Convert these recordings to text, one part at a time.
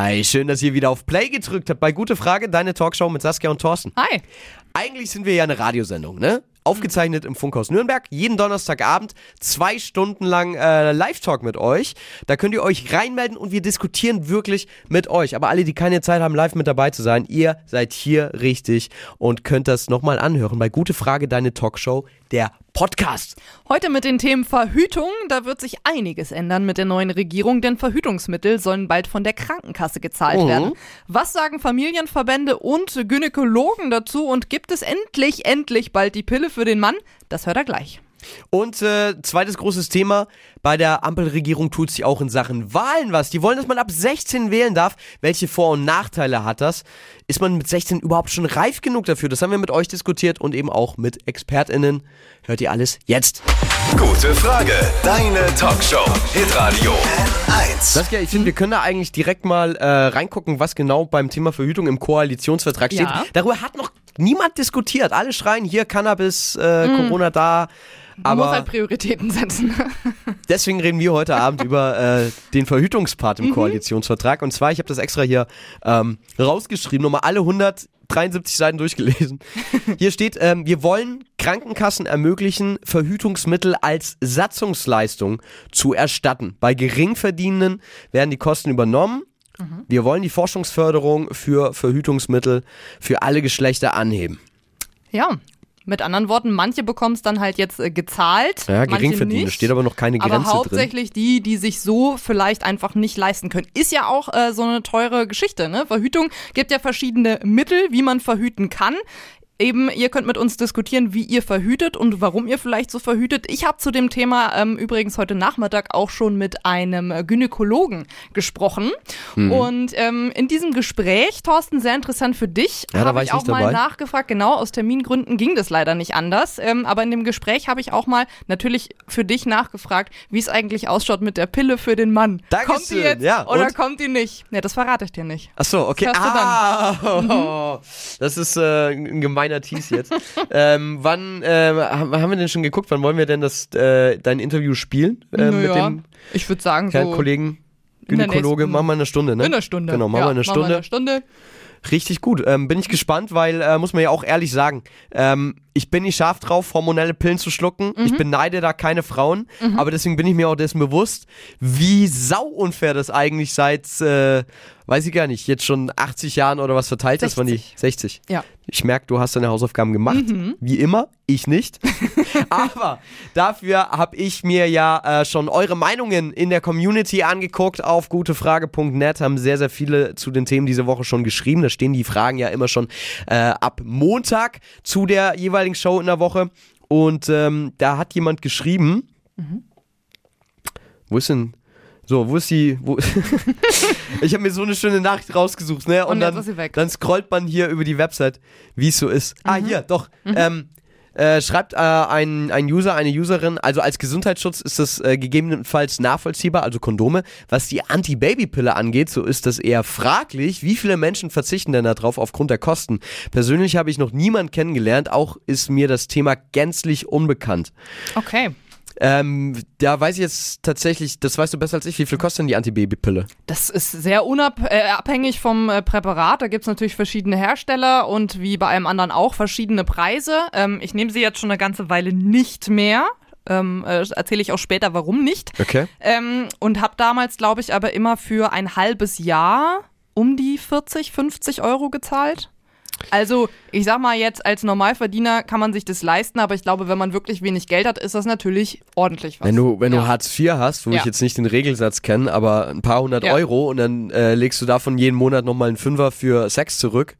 Hi, schön, dass ihr wieder auf Play gedrückt habt bei Gute Frage, deine Talkshow mit Saskia und Thorsten. Hi. Eigentlich sind wir ja eine Radiosendung, ne? Aufgezeichnet im Funkhaus Nürnberg, jeden Donnerstagabend, zwei Stunden lang äh, Live-Talk mit euch. Da könnt ihr euch reinmelden und wir diskutieren wirklich mit euch. Aber alle, die keine Zeit haben, live mit dabei zu sein, ihr seid hier richtig und könnt das nochmal anhören bei Gute Frage, deine Talkshow, der Podcast. Heute mit den Themen Verhütung. Da wird sich einiges ändern mit der neuen Regierung, denn Verhütungsmittel sollen bald von der Krankenkasse gezahlt Mhm. werden. Was sagen Familienverbände und Gynäkologen dazu und gibt es endlich, endlich bald die Pille für den Mann? Das hört er gleich. Und äh, zweites großes Thema, bei der Ampelregierung tut sie auch in Sachen Wahlen was. Die wollen, dass man ab 16 wählen darf. Welche Vor- und Nachteile hat das? Ist man mit 16 überhaupt schon reif genug dafür? Das haben wir mit euch diskutiert und eben auch mit ExpertInnen. Hört ihr alles jetzt. Gute Frage. Deine Talkshow. Hitradio N1. Saskia, ich finde, wir können da eigentlich direkt mal äh, reingucken, was genau beim Thema Verhütung im Koalitionsvertrag steht. Ja. Darüber hat noch niemand diskutiert. Alle schreien hier Cannabis, äh, Corona da. Man muss Aber halt Prioritäten setzen. Deswegen reden wir heute Abend über äh, den Verhütungspart im Koalitionsvertrag. Und zwar, ich habe das extra hier ähm, rausgeschrieben, nochmal alle 173 Seiten durchgelesen. Hier steht, ähm, wir wollen Krankenkassen ermöglichen, Verhütungsmittel als Satzungsleistung zu erstatten. Bei Geringverdienenden werden die Kosten übernommen. Wir wollen die Forschungsförderung für Verhütungsmittel für alle Geschlechter anheben. ja. Mit anderen Worten, manche bekommen es dann halt jetzt äh, gezahlt. Ja, Geringverdienende steht aber noch keine Grenze Aber drin. hauptsächlich die, die sich so vielleicht einfach nicht leisten können. Ist ja auch äh, so eine teure Geschichte, ne? Verhütung gibt ja verschiedene Mittel, wie man verhüten kann. Eben, ihr könnt mit uns diskutieren, wie ihr verhütet und warum ihr vielleicht so verhütet. Ich habe zu dem Thema ähm, übrigens heute Nachmittag auch schon mit einem Gynäkologen gesprochen. Mhm. Und ähm, in diesem Gespräch, Thorsten, sehr interessant für dich, Ja, habe ich ich auch mal dabei. nachgefragt. Genau, aus Termingründen ging das leider nicht anders. Ähm, aber in dem Gespräch habe ich auch mal natürlich für dich nachgefragt, wie es eigentlich ausschaut mit der Pille für den Mann. Dankeschön, Kommt die jetzt ja, oder und? kommt die nicht? Ja, das verrate ich dir nicht. Ach so, okay. Das ah, Mhm. das ist äh, ein gemeiner Tease jetzt. ähm, wann äh, haben wir denn schon geguckt? Wann wollen wir denn das äh, dein Interview spielen äh, mit Naja, dem ich würde sagen so Kollegen Gynäkologe? Machen wir eine Stunde, ne? in einer Stunde. Genau, machen ja, wir eine Stunde. eine Stunde. Richtig gut. Ähm, bin ich gespannt, weil äh, muss man ja auch ehrlich sagen, ähm, ich bin nicht scharf drauf, hormonelle Pillen zu schlucken. Ich Mhm. beneide da keine Frauen, aber deswegen bin ich mir auch dessen bewusst, wie sauunfair das eigentlich seit, äh, weiß ich gar nicht, jetzt schon 80 Jahren oder was verteilt ist, wann die 60. 60. Ja. Ich merke, du hast deine Hausaufgaben gemacht, wie immer, ich nicht. aber dafür habe ich mir ja äh, schon eure Meinungen in der Community angeguckt auf gutefrage.net, haben sehr, sehr viele zu den Themen diese Woche schon geschrieben. Da stehen die Fragen ja immer schon äh, ab Montag zu der jeweiligen Show in der Woche. Und ähm, da hat jemand geschrieben, wo ist denn, so, wo ist die, wo, ich habe mir so eine schöne Nachricht rausgesucht, ne? Und, Und dann, dann scrollt man hier über die Website, wie es so ist. Ah, Mhm. hier, doch. Ähm, äh, schreibt äh, ein, ein User, eine Userin, also als Gesundheitsschutz ist das äh, gegebenenfalls nachvollziehbar, also Kondome. Was die Anti-Baby-Pille angeht, so ist das eher fraglich. Wie viele Menschen verzichten denn darauf aufgrund der Kosten? Persönlich habe ich noch niemanden kennengelernt, auch ist mir das Thema gänzlich unbekannt. Okay. Ähm, da weiß ich jetzt tatsächlich, das weißt du besser als ich, wie viel kostet denn die Antibabypille? Das ist sehr unabhängig äh, vom äh, Präparat. Da gibt's natürlich verschiedene Hersteller und wie bei allem anderen auch verschiedene Preise. Ähm, ich nehme sie jetzt schon eine ganze Weile nicht mehr. Ähm, äh, Erzähle ich auch später, warum nicht. Okay. Ähm, und habe damals, glaube ich, aber immer für ein halbes Jahr um die 40, 50 Euro gezahlt. Also, ich sag mal jetzt, als Normalverdiener kann man sich das leisten, aber ich glaube, wenn man wirklich wenig Geld hat, ist das natürlich ordentlich was. Wenn du, wenn ja. du Hartz IV hast, wo Ja. ich jetzt nicht den Regelsatz kenne, aber ein paar hundert Ja. Euro und dann äh, legst du davon jeden Monat nochmal einen Fünfer für Sex zurück.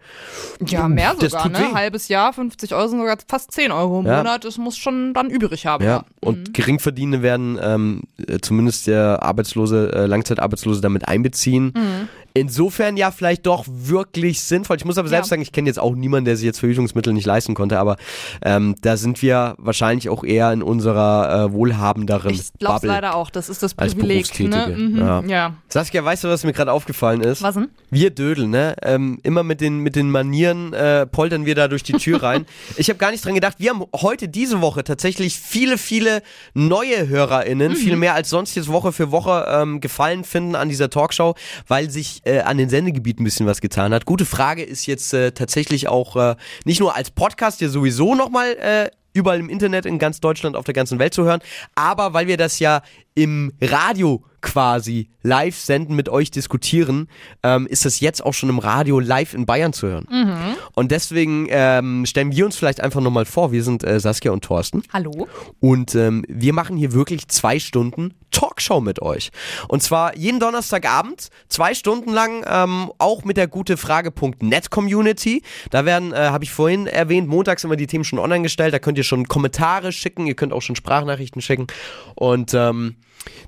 Ja, mehr Das sogar, ne? weh. Halbes Jahr, 50 Euro sind sogar fast 10 Euro im. Monat. Das muss schon dann übrig haben. Ja. Und Geringverdienende werden ähm, äh, zumindest der Arbeitslose, äh, Langzeitarbeitslose damit einbeziehen. Mhm. Insofern ja vielleicht doch wirklich sinnvoll. Ich muss aber selbst Ja. sagen, ich kenne jetzt auch niemanden, der sich jetzt Verhütungsmittel nicht leisten konnte, aber ähm, da sind wir wahrscheinlich auch eher in unserer äh, wohlhabenderen Ich glaube Bubble. leider auch. Das ist das Als Privileg. Ne? Mhm. ja. ja. Saskia, weißt du, was mir gerade aufgefallen ist? Was denn? Wir Dödel, ne? Ähm, immer mit den, mit den Manieren äh, poltern wir da durch die Tür rein. ich habe gar nicht dran gedacht, wir haben heute diese Woche tatsächlich viele, viele neue HörerInnen, viel mehr als sonst jetzt Woche für Woche ähm, gefallen finden an dieser Talkshow, weil sich äh, an den Sendegebieten ein bisschen was getan hat. Gute Frage ist jetzt äh, tatsächlich auch äh, nicht nur als Podcast ja sowieso nochmal äh, überall im Internet in ganz Deutschland, auf der ganzen Welt zu hören, aber weil wir das ja im Radio quasi live senden, mit euch diskutieren, ähm, ist das jetzt auch schon im Radio live in Bayern zu hören. Mhm. Und deswegen ähm, stellen wir uns vielleicht einfach nochmal vor, wir sind äh, Saskia und Thorsten. Hallo. Und ähm, wir machen hier wirklich zwei Stunden Talkshow mit euch. Und zwar jeden Donnerstagabend, zwei Stunden lang, ähm, auch mit der gute Frage.net Community. Da werden, äh, habe ich vorhin erwähnt, montags immer die Themen schon online gestellt. Da könnt ihr schon Kommentare schicken, ihr könnt auch schon Sprachnachrichten schicken. Und ähm,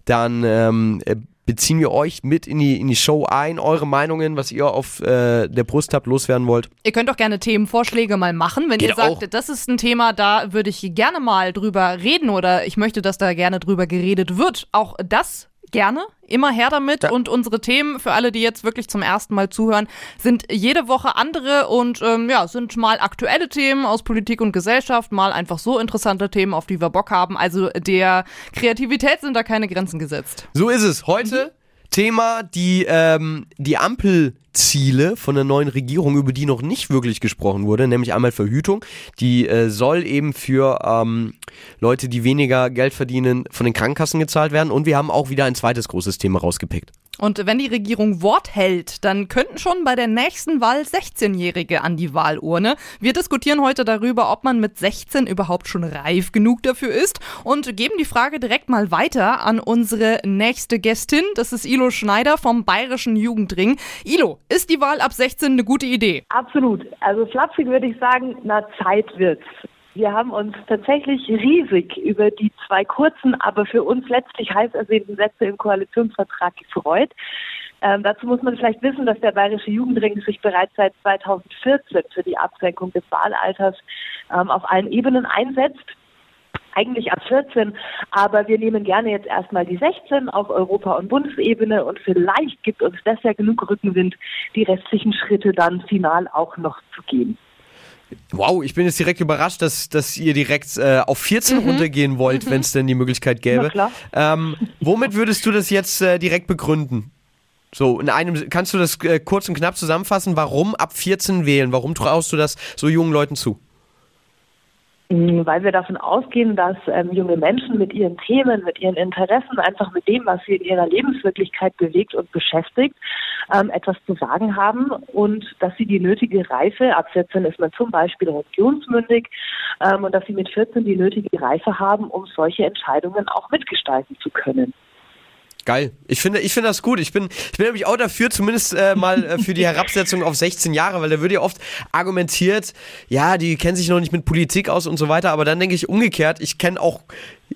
dann ähm, äh, beziehen wir euch mit in die, in die Show ein, eure Meinungen, was ihr auf äh, der Brust habt, loswerden wollt. Ihr könnt auch gerne Themenvorschläge mal machen. Wenn Geht ihr sagt, auch. das ist ein Thema, da würde ich gerne mal drüber reden oder ich möchte, dass da gerne drüber geredet wird. Auch das gerne. Immer her damit. Ja. Und unsere Themen, für alle, die jetzt wirklich zum ersten Mal zuhören, sind jede Woche andere und ähm, ja, sind mal aktuelle Themen aus Politik und Gesellschaft, mal einfach so interessante Themen, auf die wir Bock haben. Also der Kreativität sind da keine Grenzen gesetzt. So ist es. Heute Thema die, ähm, die Ampelziele von der neuen Regierung, über die noch nicht wirklich gesprochen wurde, nämlich einmal Verhütung. Die äh, soll eben für ähm, Leute, die weniger Geld verdienen, von den Krankenkassen gezahlt werden. Und wir haben auch wieder ein zweites großes Thema rausgepickt. Und wenn die Regierung Wort hält, dann könnten schon bei der nächsten Wahl 16-Jährige an die Wahlurne. Wir diskutieren heute darüber, ob man mit 16 überhaupt schon reif genug dafür ist und geben die Frage direkt mal weiter an unsere nächste Gästin. Das ist Ilo Schneider vom Bayerischen Jugendring. Ilo, ist die Wahl ab 16 eine gute Idee? Absolut. Also flapsig würde ich sagen, na Zeit wird's. Wir haben uns tatsächlich riesig über die zwei kurzen, aber für uns letztlich heiß ersehnten Sätze im Koalitionsvertrag gefreut. Ähm, dazu muss man vielleicht wissen, dass der Bayerische Jugendring sich bereits seit 2014 für die Absenkung des Wahlalters ähm, auf allen Ebenen einsetzt eigentlich ab 14, aber wir nehmen gerne jetzt erstmal die 16 auf Europa- und Bundesebene und vielleicht gibt uns das ja genug Rückenwind, die restlichen Schritte dann final auch noch zu gehen. Wow, ich bin jetzt direkt überrascht, dass, dass ihr direkt äh, auf 14 runtergehen wollt, wenn es denn die Möglichkeit gäbe. Ähm, womit würdest du das jetzt äh, direkt begründen? So, in einem, kannst du das äh, kurz und knapp zusammenfassen? Warum ab 14 wählen? Warum traust du das so jungen Leuten zu? Mm, Weil wir davon ausgehen, dass ähm, junge Menschen mit ihren Themen, mit ihren Interessen, einfach mit dem, was sie in ihrer Lebenswirklichkeit bewegt und beschäftigt, ähm, etwas zu sagen haben und dass sie die nötige Reife, ab 14 ist man zum Beispiel religionsmündig, ähm, und dass sie mit 14 die nötige Reife haben, um solche Entscheidungen auch mitgestalten zu können. Geil. Ich finde, ich finde das gut. Ich bin, ich bin nämlich auch dafür, zumindest äh, mal äh, für die Herabsetzung auf 16 Jahre, weil da wird ja oft argumentiert, ja, die kennen sich noch nicht mit Politik aus und so weiter. Aber dann denke ich umgekehrt, ich kenne auch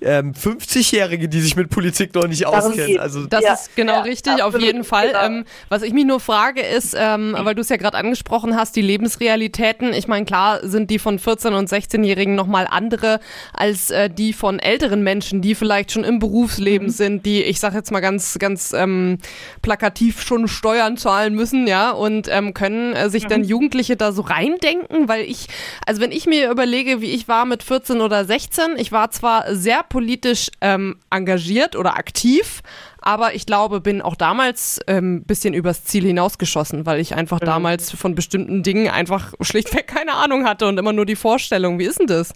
ähm, 50-Jährige, die sich mit Politik noch nicht Darum auskennen. geht's. Also Das Ja, ist genau ja, richtig, auf jeden Fall. genau. Ähm, was ich mich nur frage ist, ähm, weil du es ja gerade angesprochen hast, die Lebensrealitäten. Ich meine, klar sind die von 14- und 16-Jährigen nochmal andere als äh, die von älteren Menschen, die vielleicht schon im Berufsleben sind, die, ich sage jetzt mal ganz, ganz ähm, plakativ schon Steuern zahlen müssen, ja, und ähm, können äh, sich dann Jugendliche da so reindenken, weil ich, also wenn ich mir überlege, wie ich war mit 14 oder 16, ich war zwar sehr politisch ähm, engagiert oder aktiv, aber ich glaube, bin auch damals ein ähm, bisschen übers Ziel hinausgeschossen, weil ich einfach damals von bestimmten Dingen einfach schlichtweg keine Ahnung hatte und immer nur die Vorstellung. Wie ist denn das?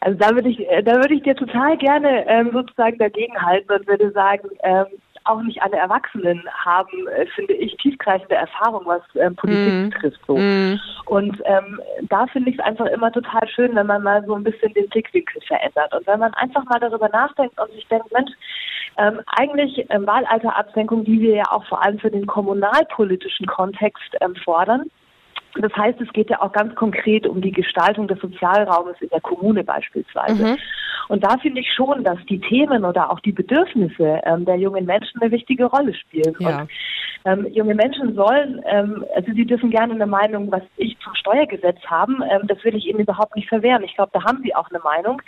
Also da würde ich, äh, da würde ich dir total gerne ähm, sozusagen dagegenhalten und würde sagen, ähm, auch nicht alle Erwachsenen haben, äh, finde ich, tiefgreifende Erfahrung, was ähm, Politik Mhm. betrifft. So. Mm, Und ähm, da finde ich es einfach immer total schön, wenn man mal so ein bisschen den Blickwinkel verändert und wenn man einfach mal darüber nachdenkt und sich denkt, Mensch, ähm, eigentlich ähm, Wahlalterabsenkung, die wir ja auch vor allem für den kommunalpolitischen Kontext ähm, fordern. Das heißt, es geht ja auch ganz konkret um die Gestaltung des Sozialraumes in der Kommune beispielsweise. Mhm. Und da finde ich schon, dass die Themen oder auch die Bedürfnisse ähm, der jungen Menschen eine wichtige Rolle spielen. Ja. Und ähm, junge Menschen sollen, ähm, also sie dürfen gerne eine Meinung, was ich zum Steuergesetz haben, ähm, das will ich Ihnen überhaupt nicht verwehren. Ich glaube, da haben Sie auch eine Meinung.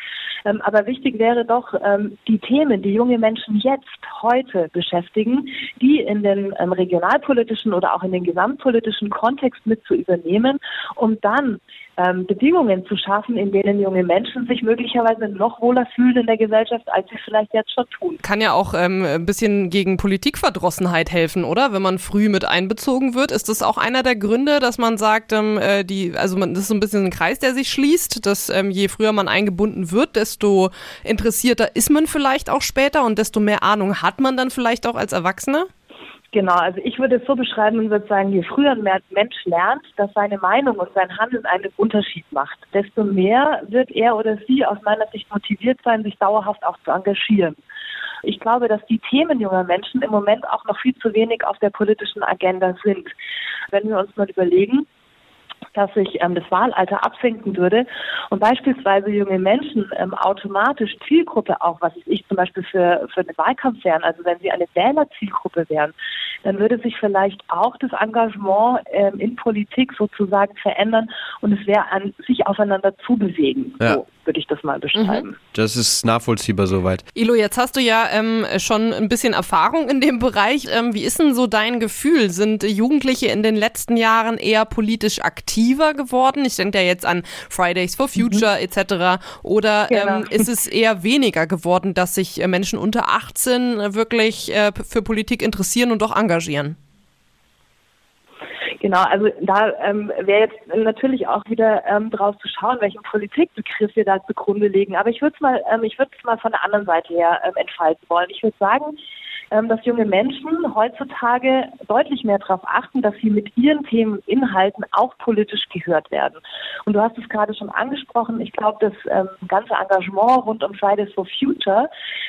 Ähm, aber wichtig wäre doch, ähm, die Themen, die junge Menschen jetzt, heute beschäftigen, die in den regionalpolitischen oder auch in den gesamtpolitischen Kontext mit zu übernehmen, um dann ähm, Bedingungen zu schaffen, in denen junge Menschen sich möglicherweise noch wohler fühlen in der Gesellschaft, als sie vielleicht jetzt schon tun. Kann ja auch ähm, ein bisschen gegen Politikverdrossenheit helfen, oder? Wenn man früh mit einbezogen wird, ist das auch einer der Gründe, dass man sagt, ähm, äh, die, also man, das ist so ein bisschen ein Kreis, der sich schließt, dass ähm, je früher man eingebunden wird, desto interessierter ist man vielleicht auch später und desto mehr Ahnung hat man dann vielleicht auch als Erwachsener? Genau, also ich würde es so beschreiben und würde sagen, je früher ein Mensch lernt, dass seine Meinung und sein Handeln einen Unterschied macht, desto mehr wird er oder sie aus meiner Sicht motiviert sein, sich dauerhaft auch zu engagieren. Ich glaube, dass die Themen junger Menschen im Moment auch noch viel zu wenig auf der politischen Agenda sind. Wenn wir uns mal überlegen, dass sich ähm, das Wahlalter absenken würde und beispielsweise junge Menschen ähm, automatisch Zielgruppe auch, was ich zum Beispiel für, für einen Wahlkampf wären, also wenn sie eine Wählerzielgruppe wären, dann würde sich vielleicht auch das Engagement ähm, in Politik sozusagen verändern und es wäre an sich aufeinander zu bewegen. Ja. So würde ich das mal beschreiben. Mhm. Das ist nachvollziehbar soweit. Ilo, jetzt hast du ja ähm, schon ein bisschen Erfahrung in dem Bereich. Ähm, wie ist denn so dein Gefühl? Sind Jugendliche in den letzten Jahren eher politisch aktiver geworden? Ich denke ja jetzt an Fridays for Future mhm. etc. Oder ähm, genau. ähm, ist es eher weniger geworden, dass sich äh, Menschen unter 18 wirklich äh, für Politik interessieren und auch engagieren? Genau, also da ähm, wäre jetzt natürlich auch wieder ähm, drauf zu schauen, welchen Politikbegriff wir da zugrunde legen. Aber ich würde es mal, ähm, ich würde es mal von der anderen Seite her ähm, entfalten wollen. Ich würde sagen, dass junge Menschen heutzutage deutlich mehr darauf achten, dass sie mit ihren Themen und Inhalten auch politisch gehört werden. Und du hast es gerade schon angesprochen. Ich glaube, das ähm, ganze Engagement rund um Fridays for Future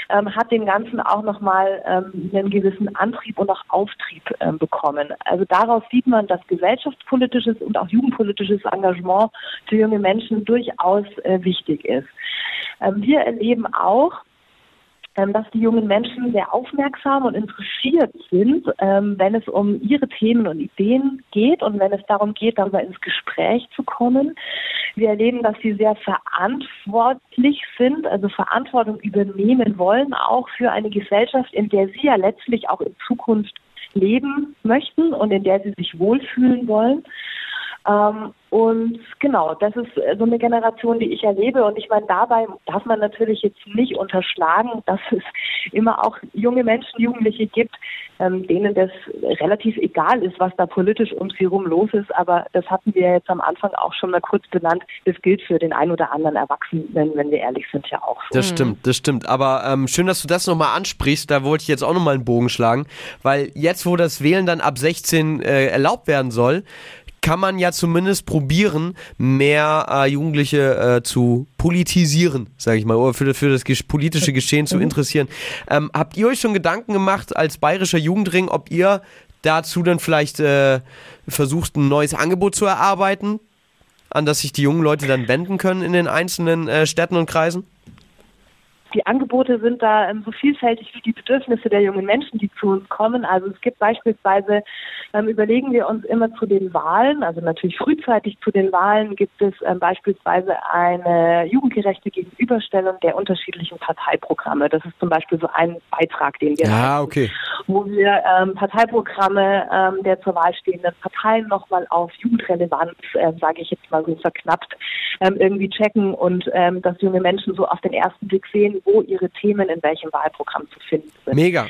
ähm, hat dem Ganzen auch nochmal ähm, einen gewissen Antrieb und auch Auftrieb ähm, bekommen. Also daraus sieht man, dass gesellschaftspolitisches und auch jugendpolitisches Engagement für junge Menschen durchaus äh, wichtig ist. Ähm, wir erleben auch, ähm, dass die jungen Menschen sehr aufmerksam und interessiert sind, ähm, wenn es um ihre Themen und Ideen geht und wenn es darum geht, darüber ins Gespräch zu kommen. Wir erleben, dass sie sehr verantwortlich sind, also Verantwortung übernehmen wollen, auch für eine Gesellschaft, in der sie ja letztlich auch in Zukunft leben möchten und in der sie sich wohlfühlen wollen. Ähm, und genau, das ist so eine Generation, die ich erlebe. Und ich meine, dabei darf man natürlich jetzt nicht unterschlagen, dass es immer auch junge Menschen, Jugendliche gibt, ähm, denen das relativ egal ist, was da politisch um sie rum los ist. Aber das hatten wir jetzt am Anfang auch schon mal kurz benannt. Das gilt für den einen oder anderen Erwachsenen, wenn wir ehrlich sind, ja auch. Das stimmt, das stimmt. Aber ähm, schön, dass du das nochmal ansprichst. Da wollte ich jetzt auch nochmal einen Bogen schlagen. Weil jetzt, wo das Wählen dann ab 16 äh, erlaubt werden soll, kann man ja zumindest probieren, mehr äh, Jugendliche äh, zu politisieren, sage ich mal, oder für, für das politische Geschehen zu mhm. interessieren. Ähm, habt ihr euch schon Gedanken gemacht als bayerischer Jugendring, ob ihr dazu dann vielleicht äh, versucht, ein neues Angebot zu erarbeiten, an das sich die jungen Leute dann wenden können in den einzelnen äh, Städten und Kreisen? Die Angebote sind da ähm, so vielfältig wie die Bedürfnisse der jungen Menschen, die zu uns kommen. Also es gibt beispielsweise, ähm, überlegen wir uns immer zu den Wahlen, also natürlich frühzeitig zu den Wahlen gibt es ähm, beispielsweise eine jugendgerechte Gegenüberstellung der unterschiedlichen Parteiprogramme. Das ist zum Beispiel so ein Beitrag, den wir ja, haben, okay. wo wir Parteiprogramme der zur Wahl stehenden Parteien nochmal auf Jugendrelevanz, sage ich jetzt mal so verknappt, irgendwie checken und dass junge Menschen so auf den ersten Blick sehen, wo ihre Themen in welchem Wahlprogramm zu finden sind. Mega.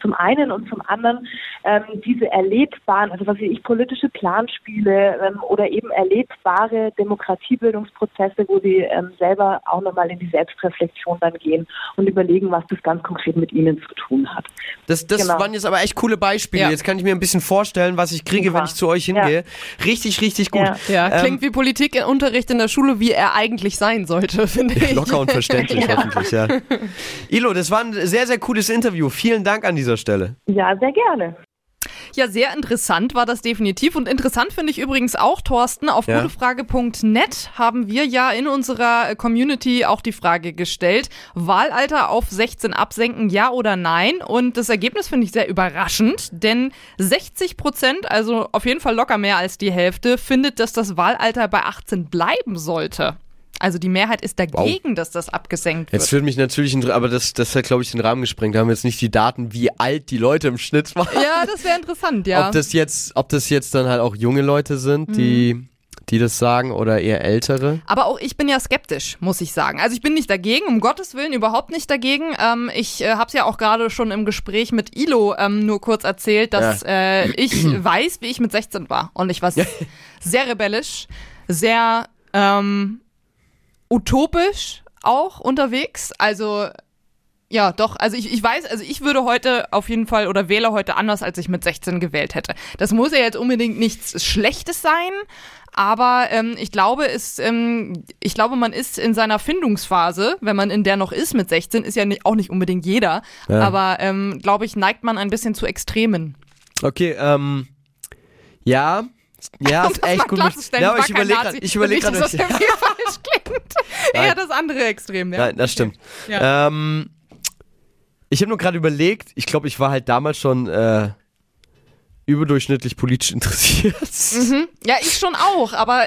Zum einen und zum anderen ähm, diese erlebbaren, also was weiß ich, politische Planspiele ähm, oder eben erlebbare Demokratiebildungsprozesse, wo sie ähm, selber auch nochmal in die Selbstreflexion dann gehen und überlegen, was das ganz konkret mit ihnen zu tun hat. Das, das genau. waren jetzt aber echt coole Beispiele. Ja. Jetzt kann ich mir ein bisschen vorstellen, was ich kriege, Super. wenn ich zu euch hingehe. Ja. Richtig, richtig gut. Ja, ja klingt ähm, wie Politikunterricht in der Schule, wie er eigentlich sein sollte, finde ich. Locker und verständlich hoffentlich, ja. Ilo, das war ein sehr, sehr cooles Interview. Vielen Dank an dieser Stelle. Ja, sehr gerne. Ja, sehr interessant war das definitiv. Und interessant finde ich übrigens auch, Thorsten, auf Ja. gutefrage.net haben wir ja in unserer Community auch die Frage gestellt, Wahlalter auf 16 absenken, ja oder nein? Und das Ergebnis finde ich sehr überraschend, denn 60 Prozent, also auf jeden Fall locker mehr als die Hälfte, findet, dass das Wahlalter bei 18 bleiben sollte. Also die Mehrheit ist dagegen, dass das abgesenkt wird. Jetzt würde mich natürlich, aber das, das hat, glaube ich, den Rahmen gesprengt. Da haben wir jetzt nicht die Daten, wie alt die Leute im Schnitt waren. Ja, das wäre interessant, ja. Ob das jetzt, ob das jetzt dann halt auch junge Leute sind, die, die das sagen oder eher ältere. Aber auch ich bin ja skeptisch, muss ich sagen. Also ich bin nicht dagegen, um Gottes Willen überhaupt nicht dagegen. Ähm, ich äh, habe es ja auch gerade schon im Gespräch mit Ilo ähm, nur kurz erzählt, dass äh, ich weiß, wie ich mit 16 war. Und ich war sehr rebellisch, sehr ähm, utopisch auch unterwegs. Also ja, doch. Also ich, ich weiß, also ich würde heute auf jeden Fall oder wähle heute anders, als ich mit 16 gewählt hätte. Das muss ja jetzt unbedingt nichts Schlechtes sein, aber ähm, ich glaube, es, ähm, ich glaube, man ist in seiner Findungsphase, wenn man in der noch ist mit 16, ist ja nicht, auch nicht unbedingt jeder, Ja. aber ähm, glaube ich, neigt man ein bisschen zu Extremen. Okay, ähm, ja. Ja, Um ist echt gut. Ja, aber ich überlege gerade, ich überlege Nicht, dass gerade. das irgendwie falsch klingt. Eher das andere Extrem, ja. Nein, das stimmt. Ja. Ähm, ich habe nur gerade überlegt, ich glaube, ich war halt damals schon äh, überdurchschnittlich politisch interessiert. Mhm. Ja, ich schon auch, aber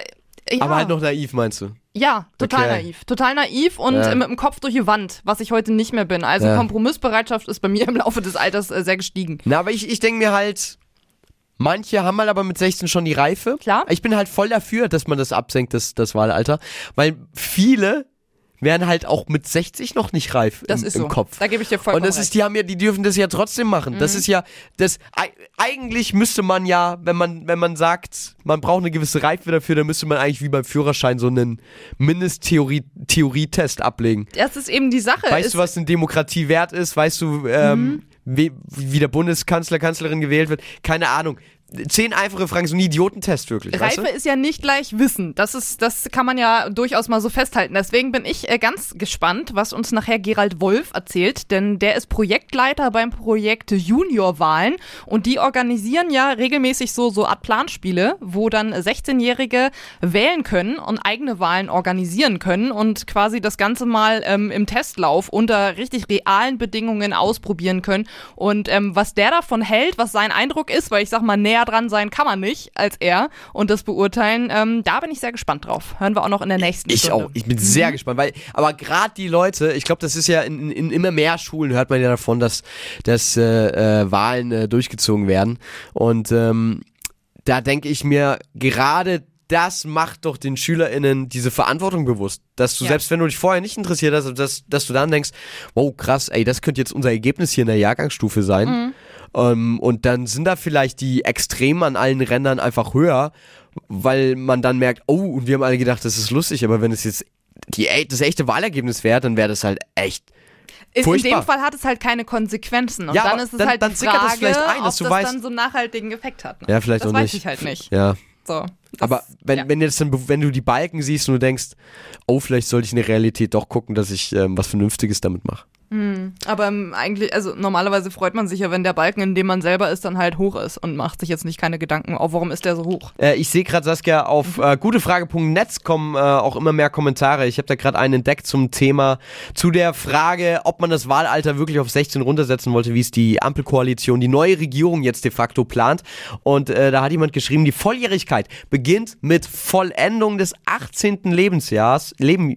ja. Aber halt noch naiv, meinst du? Ja, total Okay. naiv. Total naiv und Ja. mit dem Kopf durch die Wand, was ich heute nicht mehr bin. Also Ja. Kompromissbereitschaft ist bei mir im Laufe des Alters äh, sehr gestiegen. Na, aber ich, ich denke mir halt, manche haben halt aber mit 16 schon die Reife. Klar. Ich bin halt voll dafür, dass man das absenkt, das, das Wahlalter. Weil viele wären halt auch mit 60 noch nicht reif Das im, ist im so. Kopf. Da gebe ich dir vollkommen Und das recht. ist, die haben ja, die dürfen das ja trotzdem machen. Das ist ja, das, ei- eigentlich müsste man ja, wenn man, wenn man sagt, man braucht eine gewisse Reife dafür, dann müsste man eigentlich wie beim Führerschein so einen Mindesttheorie-Test ablegen. das ist eben die Sache. Weißt ist, du, was eine Demokratie wert ist? Weißt du, ähm, Mhm. wie, wie der Bundeskanzler, Kanzlerin gewählt wird? Keine Ahnung. Zehn einfache Fragen, so ein Idiotentest wirklich. Reife weißt du? ist ja nicht gleich Wissen. Das ist, das kann man ja durchaus mal so festhalten. Deswegen bin ich äh, ganz gespannt, was uns nachher Gerald Wolf erzählt, denn der ist Projektleiter beim Projekt Juniorwahlen und die organisieren ja regelmäßig so so Art Planspiele, wo dann 16-Jährige wählen können und eigene Wahlen organisieren können und quasi das Ganze mal ähm, im Testlauf unter richtig realen Bedingungen ausprobieren können. Und ähm, was der davon hält, was sein Eindruck ist, weil ich sag mal, näher dran sein kann man nicht als er und das beurteilen, ähm, da bin ich sehr gespannt drauf. Hören wir auch noch in der nächsten Ich Stunde. auch. Ich bin sehr gespannt, weil, aber gerade die Leute, ich glaube, das ist ja in, in immer mehr Schulen hört man ja davon, dass, dass äh, äh, Wahlen äh, durchgezogen werden. Und ähm, da denke ich mir, gerade das macht doch den SchülerInnen diese Verantwortung bewusst. Dass du, Ja. selbst wenn du dich vorher nicht interessiert hast, dass, dass du dann denkst, wow, krass, ey, das könnte jetzt unser Ergebnis hier in der Jahrgangsstufe sein. Ähm, und dann sind da vielleicht die Extremen an allen Rändern einfach höher, weil man dann merkt, oh, und wir haben alle gedacht, das ist lustig, aber wenn es jetzt die, e- das echte Wahlergebnis wäre, dann wäre das halt echt. Ist in dem Fall hat es halt keine Konsequenzen und Ja, dann ist es dann- halt dann die das Frage, vielleicht ein, dass ob du das weißt- dann so einen nachhaltigen Effekt hat. Ne? Ja, vielleicht das auch weiß nicht. ich halt nicht. Ja. So, das- Aber wenn, ja. wenn jetzt dann, wenn du die Balken siehst und du denkst, oh, vielleicht sollte ich in der Realität doch gucken, dass ich ähm, was Vernünftiges damit mache. Aber ähm, eigentlich, also normalerweise freut man sich ja, wenn der Balken, in dem man selber ist, dann halt hoch ist und macht sich jetzt nicht keine Gedanken, oh, warum ist der so hoch? Äh, ich sehe gerade, Saskia, auf äh, gutefrage.net kommen äh, auch immer mehr Kommentare. Ich habe da gerade einen entdeckt zum Thema, zu der Frage, ob man das Wahlalter wirklich auf 16 runtersetzen wollte, wie es die Ampelkoalition, die neue Regierung jetzt de facto plant. Und äh, da hat jemand geschrieben, die Volljährigkeit beginnt mit Vollendung des 18. Lebensjahrs. Leben,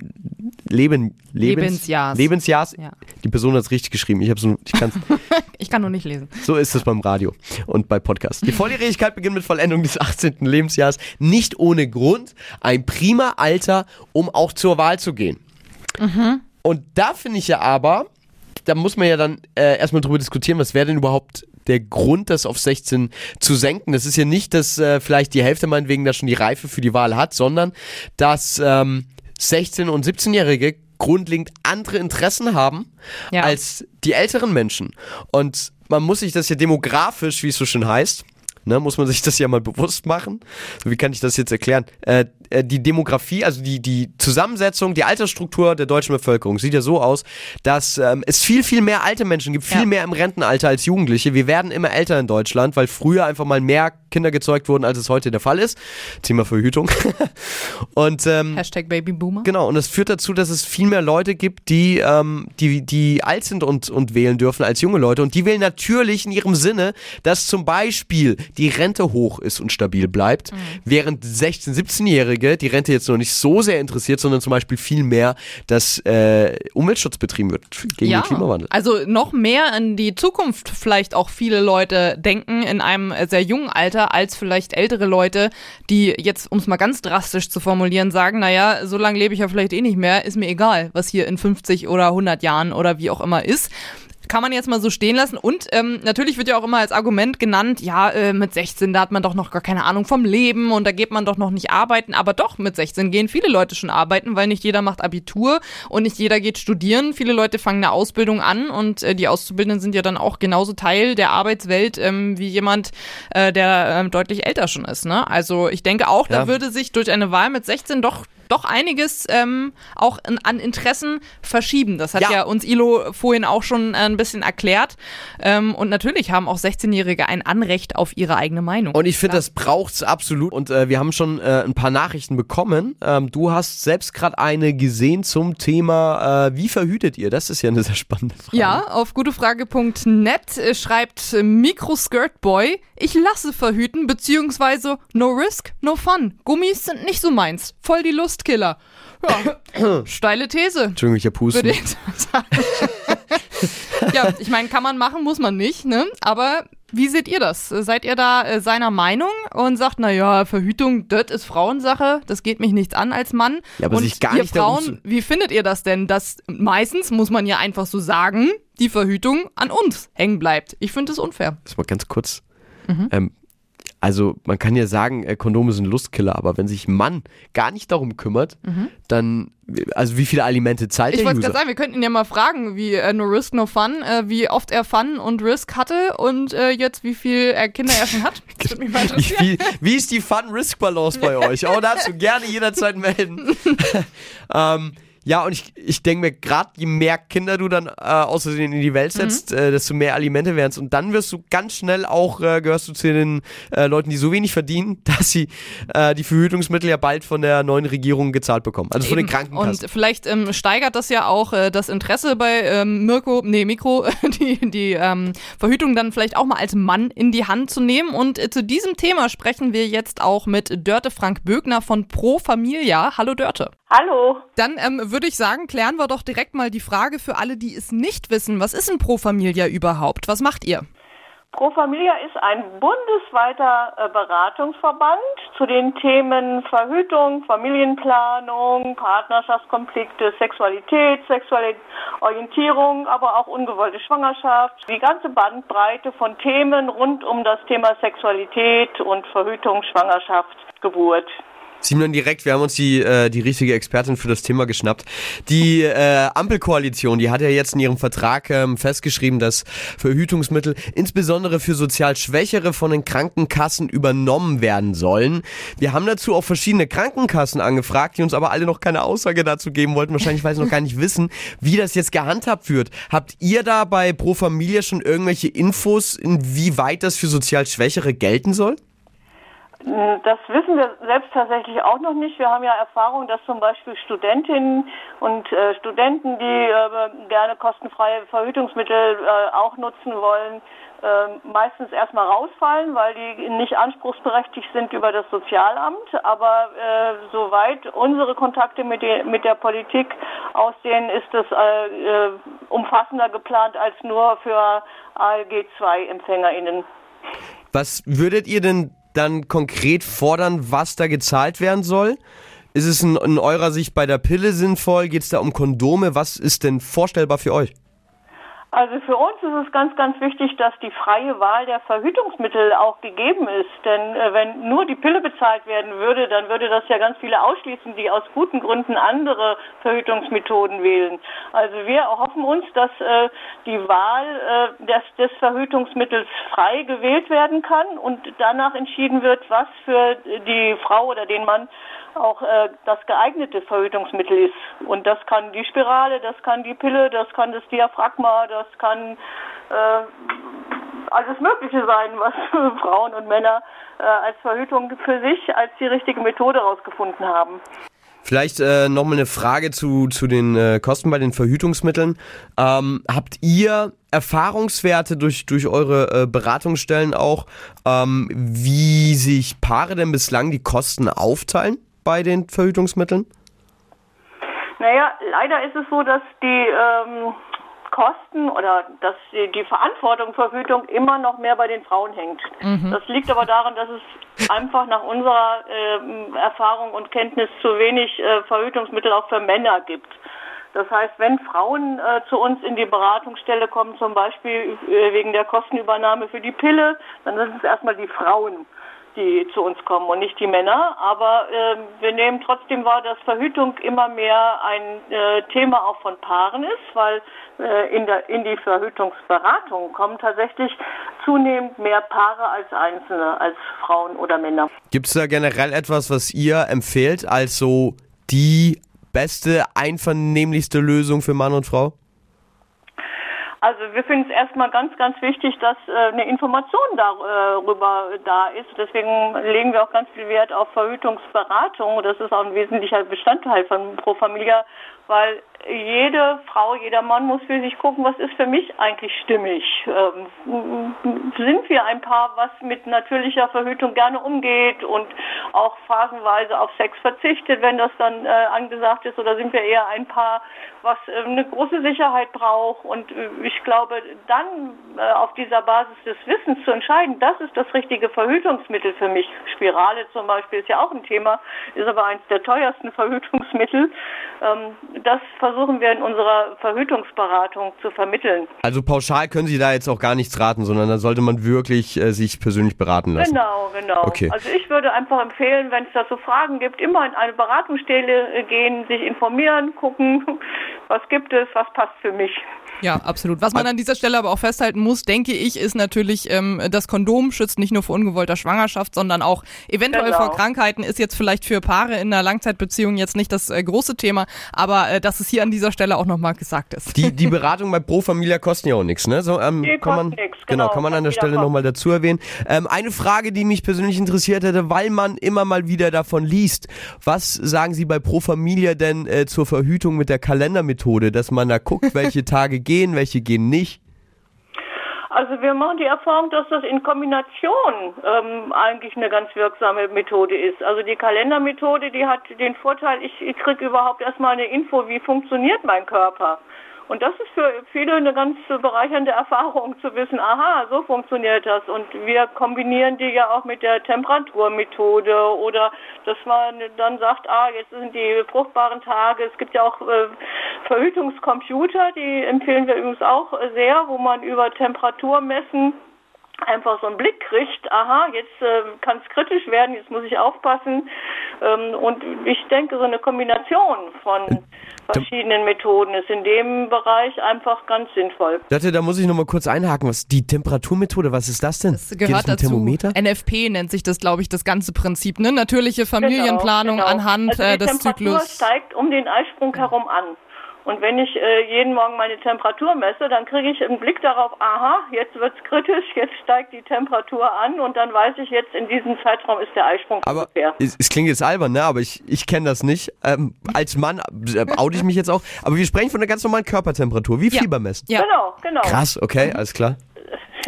Leben, Lebens, Lebensjahrs. Lebensjahrs. Ja. Die Person hat es richtig geschrieben. Ich, nur, ich Ich kann nur nicht lesen. so ist es beim Radio und bei Podcasts. Die Volljährigkeit beginnt mit Vollendung des 18. Lebensjahres. Nicht ohne Grund. Ein prima Alter, um auch zur Wahl zu gehen. Und da finde ich ja aber, da muss man ja dann äh, erstmal drüber diskutieren, was wäre denn überhaupt der Grund, das auf 16 zu senken. Das ist ja nicht, dass äh, vielleicht die Hälfte meinetwegen da schon die Reife für die Wahl hat, sondern dass ähm, 16- und 17-Jährige grundlegend andere Interessen haben Ja. als die älteren Menschen. Und man muss sich das ja demografisch, wie es so schön heißt, ne, muss man sich das ja mal bewusst machen. Wie kann ich das jetzt erklären? Äh, äh, die Demografie, also die, die Zusammensetzung, die Altersstruktur der deutschen Bevölkerung sieht ja so aus, dass ähm, es viel, viel mehr alte Menschen gibt, viel Ja. mehr im Rentenalter als Jugendliche. Wir werden immer älter in Deutschland, weil früher einfach mal mehr Kinder gezeugt wurden, als es heute der Fall ist. Thema Verhütung. und ähm, Hashtag Babyboomer. Genau, und das führt dazu, dass es viel mehr Leute gibt, die, ähm, die, die alt sind und, und wählen dürfen als junge Leute. Und die wählen natürlich in ihrem Sinne, dass zum Beispiel die Rente hoch ist und stabil bleibt, während 16-, 17-Jährige die Rente jetzt noch nicht so sehr interessiert, sondern zum Beispiel viel mehr, dass äh, Umweltschutz betrieben wird gegen den Klimawandel. Also noch mehr in die Zukunft vielleicht auch viele Leute denken in einem sehr jungen Alter als vielleicht ältere Leute, die jetzt, um es mal ganz drastisch zu formulieren, sagen, naja, so lange lebe ich ja vielleicht eh nicht mehr, ist mir egal, was hier in 50 oder 100 Jahren oder wie auch immer ist. Kann man jetzt mal so stehen lassen. Und ähm, natürlich wird ja auch immer als Argument genannt, ja, äh, mit 16, da hat man doch noch gar keine Ahnung vom Leben und da geht man doch noch nicht arbeiten. Aber doch, mit 16 gehen viele Leute schon arbeiten, weil nicht jeder macht Abitur und nicht jeder geht studieren. Viele Leute fangen eine Ausbildung an und äh, die Auszubildenden sind ja dann auch genauso Teil der Arbeitswelt ähm, wie jemand, äh, der ähm, deutlich älter schon ist. Ne? Also ich denke auch, Ja. da würde sich durch eine Wahl mit 16 doch doch einiges ähm, auch in, an Interessen verschieben. Das hat ja. Ja. uns Ilo vorhin auch schon äh, ein bisschen erklärt. Ähm, und natürlich haben auch 16-Jährige ein Anrecht auf ihre eigene Meinung. Und ich finde, das braucht's absolut. Und äh, wir haben schon äh, ein paar Nachrichten bekommen. Ähm, du hast selbst gerade eine gesehen zum Thema, äh, wie verhütet ihr? Das ist ja eine sehr spannende Frage. Ja, auf gutefrage.net äh, schreibt äh, Microskirtboy, ich lasse verhüten, beziehungsweise no risk, no fun. Gummis sind nicht so meins. Voll die Lustkiller. Ja, steile These. Entschuldigung, ich hab Husten. Würde ich sagen. ja, ich meine, kann man machen, muss man nicht, ne? Aber wie seht ihr das? Seid ihr da äh, seiner Meinung und sagt, na ja, Verhütung, das ist Frauensache, das geht mich nichts an als Mann? Ja, aber und sich gar ihr nicht darum Frauen, wie findet ihr das denn, dass meistens muss man ja einfach so sagen, die Verhütung an uns hängen bleibt? Ich finde es unfair. Das mal ganz kurz. Mhm. Ähm, also man kann ja sagen, äh, Kondome sind Lustkiller, aber wenn sich ein Mann gar nicht darum kümmert, dann, also wie viele Alimente zahlt Mhm. Ich der wollte User? gerade sagen, wir könnten ihn ja mal fragen, wie äh, No Risk, No Fun, äh, wie oft er Fun und Risk hatte und äh, jetzt wie viel äh, Kinder er schon hat. Das würde mich mal wie, interessieren. wie ist die Fun-Risk-Balance bei euch? Auch dazu gerne jederzeit melden. ähm, ja, und ich, ich denke mir, gerade je mehr Kinder du dann äh, außerdem in die Welt Mhm. setzt, äh, desto mehr Alimente werden es. Und dann wirst du ganz schnell auch, äh, gehörst du zu den äh, Leuten, die so wenig verdienen, dass sie äh, die Verhütungsmittel ja bald von der neuen Regierung gezahlt bekommen. Also von den. Krankenkassen. Und vielleicht ähm, steigert das ja auch äh, das Interesse bei ähm, Mirko, nee, Mikro, die, die ähm, Verhütung dann vielleicht auch mal als Mann in die Hand zu nehmen. Und äh, zu diesem Thema sprechen wir jetzt auch mit Dörte Frank Bögner von Pro Familia. Hallo Dörte. Hallo. Dann ähm, würde ich sagen, klären wir doch direkt mal die Frage für alle, die es nicht wissen. Was ist ein Pro Familia überhaupt? Was macht ihr? Pro Familia ist ein bundesweiter äh, Beratungsverband zu den Themen Verhütung, Familienplanung, Partnerschaftskonflikte, Sexualität, sexuelle Orientierung, aber auch ungewollte Schwangerschaft. Die ganze Bandbreite von Themen rund um das Thema Sexualität und Verhütung, Schwangerschaft, Geburt. Simon direkt, wir haben uns die, äh, die richtige Expertin für das Thema geschnappt. Die äh, Ampelkoalition, die hat ja jetzt in ihrem Vertrag ähm, festgeschrieben, dass Verhütungsmittel insbesondere für sozial Schwächere von den Krankenkassen übernommen werden sollen. Wir haben dazu auch verschiedene Krankenkassen angefragt, die uns aber alle noch keine Aussage dazu geben wollten, wahrscheinlich weil sie noch gar nicht wissen, wie das jetzt gehandhabt wird. Habt ihr da bei Pro Familia schon irgendwelche Infos, inwieweit das für sozial Schwächere gelten soll? Das wissen wir selbst tatsächlich auch noch nicht. Wir haben ja Erfahrung, dass zum Beispiel Studentinnen und äh, Studenten, die äh, gerne kostenfreie Verhütungsmittel äh, auch nutzen wollen, äh, meistens erstmal rausfallen, weil die nicht anspruchsberechtigt sind über das Sozialamt. Aber äh, soweit unsere Kontakte mit, den, mit der Politik aussehen, ist es äh, äh, umfassender geplant als nur für ALG-2-EmpfängerInnen. Was würdet ihr denn dann konkret fordern, was da gezahlt werden soll? Ist es in, in eurer Sicht bei der Pille sinnvoll? Geht es da um Kondome? Was ist denn vorstellbar für euch? Also für uns ist es ganz, ganz wichtig, dass die freie Wahl der Verhütungsmittel auch gegeben ist. Denn äh, wenn nur die Pille bezahlt werden würde, dann würde das ja ganz viele ausschließen, die aus guten Gründen andere Verhütungsmethoden wählen. Also wir erhoffen uns, dass äh, die Wahl äh, des, des Verhütungsmittels frei gewählt werden kann und danach entschieden wird, was für die Frau oder den Mann auch äh, das geeignete Verhütungsmittel ist. Und das kann die Spirale, das kann die Pille, das kann das Diaphragma, das kann äh, alles Mögliche sein, was Frauen und Männer äh, als Verhütung für sich als die richtige Methode herausgefunden haben. Vielleicht äh, nochmal eine Frage zu, zu den äh, Kosten bei den Verhütungsmitteln. Ähm, habt ihr Erfahrungswerte durch, durch eure äh, Beratungsstellen auch, ähm, wie sich Paare denn bislang die Kosten aufteilen bei den Verhütungsmitteln? Naja, leider ist es so, dass die ähm, Kosten oder dass die, die Verantwortung für Verhütung immer noch mehr bei den Frauen hängt. Mhm. Das liegt aber daran, dass es einfach nach unserer äh, Erfahrung und Kenntnis zu wenig äh, Verhütungsmittel auch für Männer gibt. Das heißt, wenn Frauen äh, zu uns in die Beratungsstelle kommen, zum Beispiel äh, wegen der Kostenübernahme für die Pille, dann sind es erstmal die Frauen die zu uns kommen und nicht die Männer. Aber äh, wir nehmen trotzdem wahr, dass Verhütung immer mehr ein äh, Thema auch von Paaren ist, weil äh, in, der, in die Verhütungsberatung kommen tatsächlich zunehmend mehr Paare als Einzelne, als Frauen oder Männer. Gibt es da generell etwas, was ihr empfehlt als so die beste, einvernehmlichste Lösung für Mann und Frau? Also wir finden es erstmal ganz, ganz wichtig, dass äh, eine Information darüber äh, da ist. Deswegen legen wir auch ganz viel Wert auf Verhütungsberatung. Das ist auch ein wesentlicher Bestandteil von Pro Familia, weil jede Frau, jeder Mann muss für sich gucken, was ist für mich eigentlich stimmig. Ähm, sind wir ein Paar, was mit natürlicher Verhütung gerne umgeht und auch phasenweise auf Sex verzichtet, wenn das dann äh, angesagt ist, oder sind wir eher ein Paar, was äh, eine große Sicherheit braucht? Und äh, ich glaube, dann äh, auf dieser Basis des Wissens zu entscheiden, das ist das richtige Verhütungsmittel für mich. Spirale zum Beispiel ist ja auch ein Thema, ist aber eines der teuersten Verhütungsmittel. Ähm, das versuchen wir in unserer Verhütungsberatung zu vermitteln. Also pauschal können Sie da jetzt auch gar nichts raten, sondern da sollte man wirklich äh, sich persönlich beraten lassen. Genau, genau. Okay. Also ich würde einfach empfehlen, wenn es dazu Fragen gibt, immer in eine Beratungsstelle äh, gehen, sich informieren, gucken, was gibt es, was passt für mich. Ja, absolut. Was man an dieser Stelle aber auch festhalten muss, denke ich, ist natürlich, ähm, das Kondom schützt nicht nur vor ungewollter Schwangerschaft, sondern auch eventuell genau. vor Krankheiten. Ist jetzt vielleicht für Paare in einer Langzeitbeziehung jetzt nicht das äh, große Thema, aber äh, dass es hier an dieser Stelle auch nochmal gesagt ist. Die, die Beratung bei Pro Familia kosten ja auch nichts, ne? So, ähm, die kann man, nix, genau, genau, kann man an der Stelle nochmal dazu erwähnen. Ähm, eine Frage, die mich persönlich interessiert hätte, weil man immer mal wieder davon liest. Was sagen Sie bei Pro Familia denn äh, zur Verhütung mit der Kalendermethode, dass man da guckt, welche Tage gehen, welche gehen nicht? Also wir machen die Erfahrung, dass das in Kombination ähm, eigentlich eine ganz wirksame Methode ist. Also die Kalendermethode, die hat den Vorteil, ich, ich kriege überhaupt erstmal eine Info, wie funktioniert mein Körper. Und das ist für viele eine ganz bereichernde Erfahrung zu wissen, aha, so funktioniert das. Und wir kombinieren die ja auch mit der Temperaturmethode oder dass man dann sagt, ah, jetzt sind die fruchtbaren Tage. Es gibt ja auch äh, Verhütungscomputer, die empfehlen wir übrigens auch sehr, wo man über Temperatur messen einfach so einen Blick kriegt, aha, jetzt äh, kann es kritisch werden, jetzt muss ich aufpassen. Ähm, und ich denke, so eine Kombination von äh, verschiedenen Methoden ist in dem Bereich einfach ganz sinnvoll. Dachte, da muss ich nochmal kurz einhaken. Was die Temperaturmethode, was ist das denn? Das gehört dazu. Thermometer? NFP nennt sich das, glaube ich, das ganze Prinzip. Ne? Natürliche Familienplanung genau, genau. anhand also äh, des Zyklus. Die Temperatur steigt um den Eisprung herum an. Und wenn ich äh, jeden Morgen meine Temperatur messe, dann kriege ich einen Blick darauf, aha, jetzt wird's kritisch, jetzt steigt die Temperatur an und dann weiß ich jetzt, in diesem Zeitraum ist der Eisprung aber ungefähr. Es, es klingt jetzt albern, ne? aber ich, ich kenne das nicht. Ähm, als Mann äh, oute ich mich jetzt auch. Aber wir sprechen von einer ganz normalen Körpertemperatur, wie Fieber messen. Ja. Genau, genau. Krass, okay, alles klar.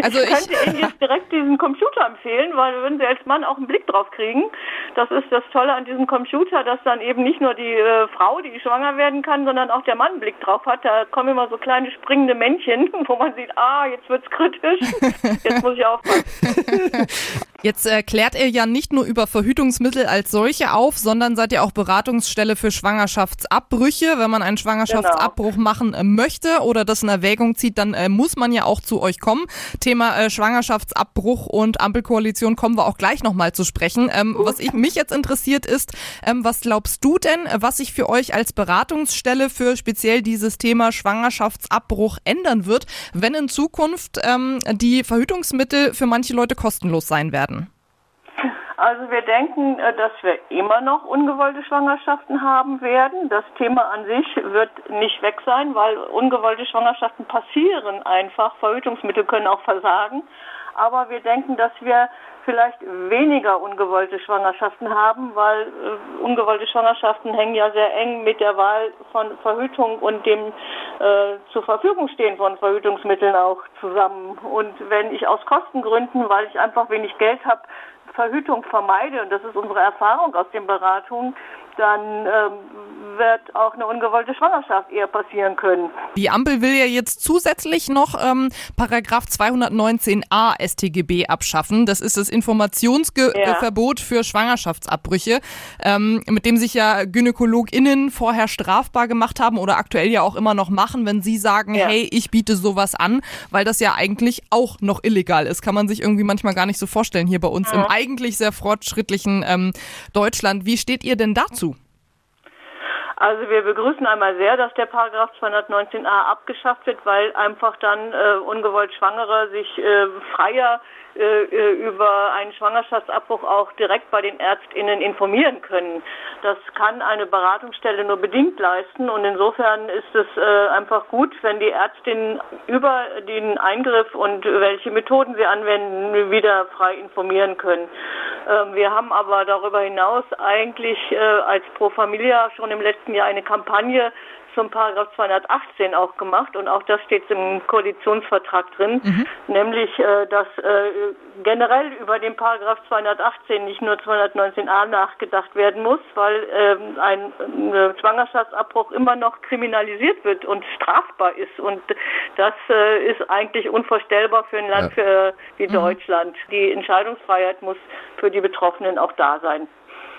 Also ich könnte Ihnen jetzt direkt diesen Computer empfehlen, weil würden Sie als Mann auch einen Blick drauf kriegen. Das ist das Tolle an diesem Computer, dass dann eben nicht nur die äh, Frau, die schwanger werden kann, sondern auch der Mann einen Blick drauf hat. Da kommen immer so kleine springende Männchen, wo man sieht, ah, jetzt wird's kritisch, jetzt muss ich aufpassen. Jetzt erklärt ihr ja nicht nur über Verhütungsmittel als solche auf, sondern seid ihr auch Beratungsstelle für Schwangerschaftsabbrüche. Wenn man einen Schwangerschaftsabbruch Genau. machen äh, möchte oder das in Erwägung zieht, dann äh, muss man ja auch zu euch kommen. Thema äh, Schwangerschaftsabbruch und Ampelkoalition kommen wir auch gleich nochmal zu sprechen. Ähm, was ich, mich jetzt interessiert ist, ähm, was glaubst du denn, äh, was sich für euch als Beratungsstelle für speziell dieses Thema Schwangerschaftsabbruch ändern wird, wenn in Zukunft ähm, die Verhütungsmittel für manche Leute kostenlos sein werden? Also wir denken, äh, dass wir immer noch ungewollte Schwangerschaften haben werden. Das Thema an sich wird nicht weg sein, weil ungewollte Schwangerschaften passieren einfach. Verhütungsmittel können auch versagen. Aber wir denken, dass wir vielleicht weniger ungewollte Schwangerschaften haben, weil äh, ungewollte Schwangerschaften hängen ja sehr eng mit der Wahl von Verhütung und dem äh, zur Verfügung stehen von Verhütungsmitteln auch zusammen. Und wenn ich aus Kostengründen, weil ich einfach wenig Geld habe, Verhütung vermeide, und das ist unsere Erfahrung aus den Beratungen, dann ähm, wird auch eine ungewollte Schwangerschaft eher passieren können. Die Ampel will ja jetzt zusätzlich noch ähm, Paragraph 219a StGB abschaffen. Das ist das Informationsverbot Ja. für Schwangerschaftsabbrüche, ähm, mit dem sich ja GynäkologInnen vorher strafbar gemacht haben oder aktuell ja auch immer noch machen, wenn sie sagen, Ja. hey, ich biete sowas an, weil das ja eigentlich auch noch illegal ist. Kann man sich irgendwie manchmal gar nicht so vorstellen hier bei uns im eigentlich sehr fortschrittlichen ähm, Deutschland. Wie steht ihr denn dazu? Also wir begrüßen einmal sehr, dass der Paragraph 219a abgeschafft wird, weil einfach dann äh, ungewollt Schwangere sich äh, freier äh, äh, über einen Schwangerschaftsabbruch auch direkt bei den ÄrztInnen informieren können. Das kann eine Beratungsstelle nur bedingt leisten und insofern ist es äh, einfach gut, wenn die Ärztinnen über den Eingriff und welche Methoden sie anwenden, wieder frei informieren können. Ähm, wir haben aber darüber hinaus eigentlich äh, als Pro Familia schon im letzten Jahr eine Kampagne zum Paragraph 218 auch gemacht und auch das steht im Koalitionsvertrag drin, nämlich äh, dass äh, generell über den Paragraph 218 nicht nur 219a nachgedacht werden muss, weil ähm, ein äh, Schwangerschaftsabbruch immer noch kriminalisiert wird und strafbar ist und das ist eigentlich unvorstellbar für ein Land für, wie Deutschland. Die Entscheidungsfreiheit muss für die Betroffenen auch da sein.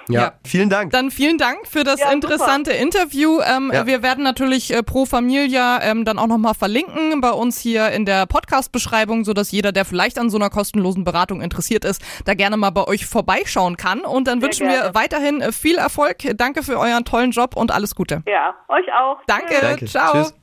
Ja, Ja. vielen Dank. Dann vielen Dank für das Ja, super. interessante Interview. Ähm, Ja. Wir werden natürlich äh, Pro Familia ähm, dann auch nochmal verlinken bei uns hier in der Podcast-Beschreibung, sodass jeder, der vielleicht an so einer kostenlosen Beratung interessiert ist, da gerne mal bei euch vorbeischauen kann. Und dann Sehr wünschen wir gerne. weiterhin äh, viel Erfolg. Danke für euren tollen Job und alles Gute. Ja, euch auch. Danke, Danke. ciao. Tschüss.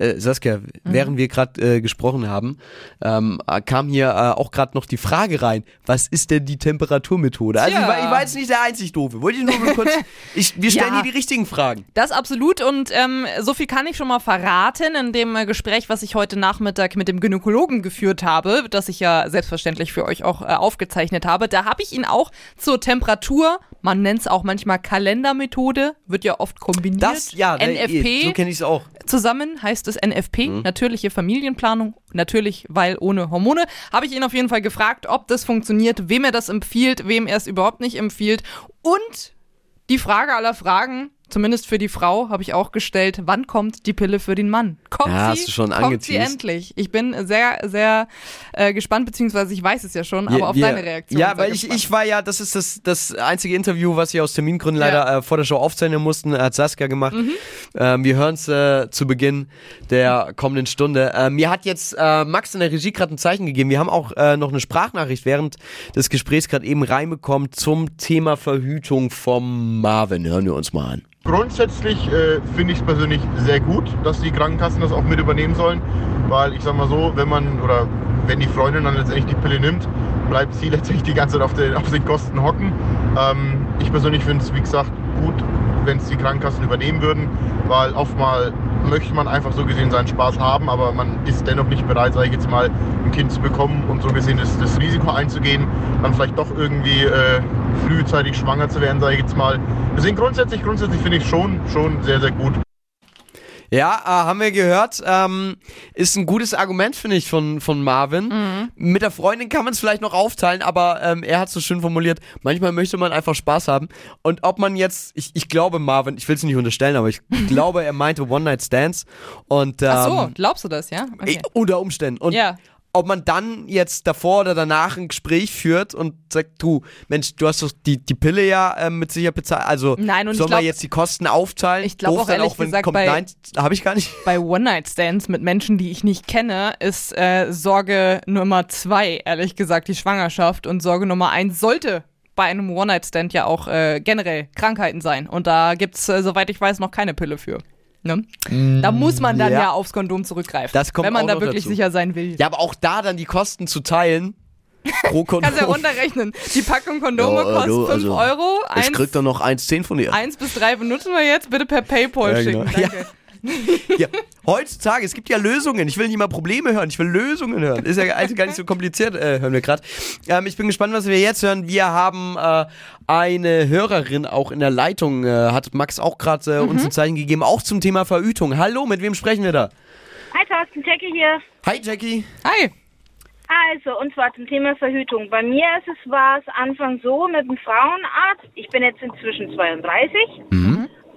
Äh, Saskia, Mhm. während wir gerade äh, gesprochen haben, ähm, äh, kam hier äh, auch gerade noch die Frage rein, was ist denn die Temperaturmethode? Also Tja. ich war, ich war jetzt nicht der einzig Doofe. Wollte ich nur mal kurz, ich, wir stellen Ja. hier die richtigen Fragen. Das absolut und ähm, so viel kann ich schon mal verraten in dem äh, Gespräch, was ich heute Nachmittag mit dem Gynäkologen geführt habe, das ich ja selbstverständlich für euch auch äh, aufgezeichnet habe. Da habe ich ihn auch zur Temperatur, man nennt es auch manchmal Kalendermethode, wird ja oft kombiniert. Das, ja, ne, NFP. so kenne ich es auch. Zusammen heißt es NFP, natürliche Familienplanung, natürlich, weil ohne Hormone. Habe ich ihn auf jeden Fall gefragt, ob das funktioniert, wem er das empfiehlt, wem er es überhaupt nicht empfiehlt. Und die Frage aller Fragen, zumindest für die Frau, habe ich auch gestellt, wann kommt die Pille für den Mann? Kommt Ja, sie? hast du schon kommt sie endlich? Ich bin sehr, sehr äh, gespannt, beziehungsweise ich weiß es ja schon, aber Wir- auf wir- deine Reaktion. Ja, weil ich, ich war ja, das ist das, das einzige Interview, was wir aus Termingründen leider Ja. äh, vor der Show aufzeichnen mussten, hat Saskia gemacht. Mhm. Ähm, wir hören es äh, zu Beginn der kommenden Stunde. Äh, mir hat jetzt äh, Max in der Regie gerade ein Zeichen gegeben. Wir haben auch äh, noch eine Sprachnachricht während des Gesprächs gerade eben reinbekommen zum Thema Verhütung vom Marvin. Hören wir uns mal an. Grundsätzlich äh, finde ich es persönlich sehr gut, dass die Krankenkassen das auch mit übernehmen sollen, weil ich sag mal so, wenn man oder wenn die Freundin dann letztendlich die Pille nimmt, bleibt sie letztendlich die ganze Zeit auf den, auf den Kosten hocken. Ähm, ich persönlich finde es, wie gesagt, gut, wenn es die Krankenkassen übernehmen würden, weil oftmal möchte man einfach so gesehen seinen Spaß haben, aber man ist dennoch nicht bereit, sage ich jetzt mal, ein Kind zu bekommen und so gesehen das, das Risiko einzugehen, dann vielleicht doch irgendwie äh, frühzeitig schwanger zu werden, sage ich jetzt mal. Deswegen grundsätzlich, grundsätzlich finde ich schon, schon sehr, sehr gut. Ja, äh, haben wir gehört. Ähm, ist ein gutes Argument, finde ich, von, von Marvin. Mhm. Mit der Freundin kann man es vielleicht noch aufteilen, aber ähm, er hat so schön formuliert, manchmal möchte man einfach Spaß haben. Und ob man jetzt, ich, ich glaube, Marvin, ich will es nicht unterstellen, aber ich glaube, er meinte One-Night-Stands. Und, ähm, Ach so, glaubst du das, ja? Okay. Unter Umständen. Und Ja. Ob man dann jetzt davor oder danach ein Gespräch führt und sagt, du, Mensch, du hast doch die, die Pille ja ähm, mit Sicherheit bezahlt. Also Nein, und sollen wir glaub- jetzt die Kosten aufteilen? Ich glaub Doof auch ehrlich wenn gesagt kommt, bei- nein, habe ich gar nicht. Bei One-Night-Stands mit Menschen, die ich nicht kenne, ist äh, Sorge Nummer zwei, ehrlich gesagt, die Schwangerschaft. Und Sorge Nummer eins sollte bei einem One-Night-Stand ja auch äh, generell Krankheiten sein. Und da gibt's, äh, soweit ich weiß, noch keine Pille für. Ne? da muss man dann ja. ja. aufs Kondom zurückgreifen. Das kommt wenn man da wirklich dazu. sicher sein will. Ja, aber auch da dann die Kosten zu teilen. Pro Kondom. Kannst ja runterrechnen. Die Packung Kondome Ja, kostet du, 5 also, Euro. Ich Eins, krieg doch noch 1,10 von dir. eins bis drei benutzen wir jetzt. Bitte per Paypal Ja, schicken. genau. Danke. Ja, heutzutage, es gibt ja Lösungen. Ich will nicht mal Probleme hören, ich will Lösungen hören. Ist ja also gar nicht so kompliziert, äh, hören wir gerade. Ähm, ich bin gespannt, was wir jetzt hören. Wir haben äh, eine Hörerin auch in der Leitung, äh, hat Max auch gerade äh, Mhm. uns ein Zeichen gegeben, auch zum Thema Verhütung. Hallo, mit wem sprechen wir da? Hi Thorsten, Jackie hier. Hi Jackie. Hi. Also, und zwar zum Thema Verhütung. Bei mir ist es, war es Anfang so mit dem Frauenarzt. Ich bin jetzt inzwischen 32.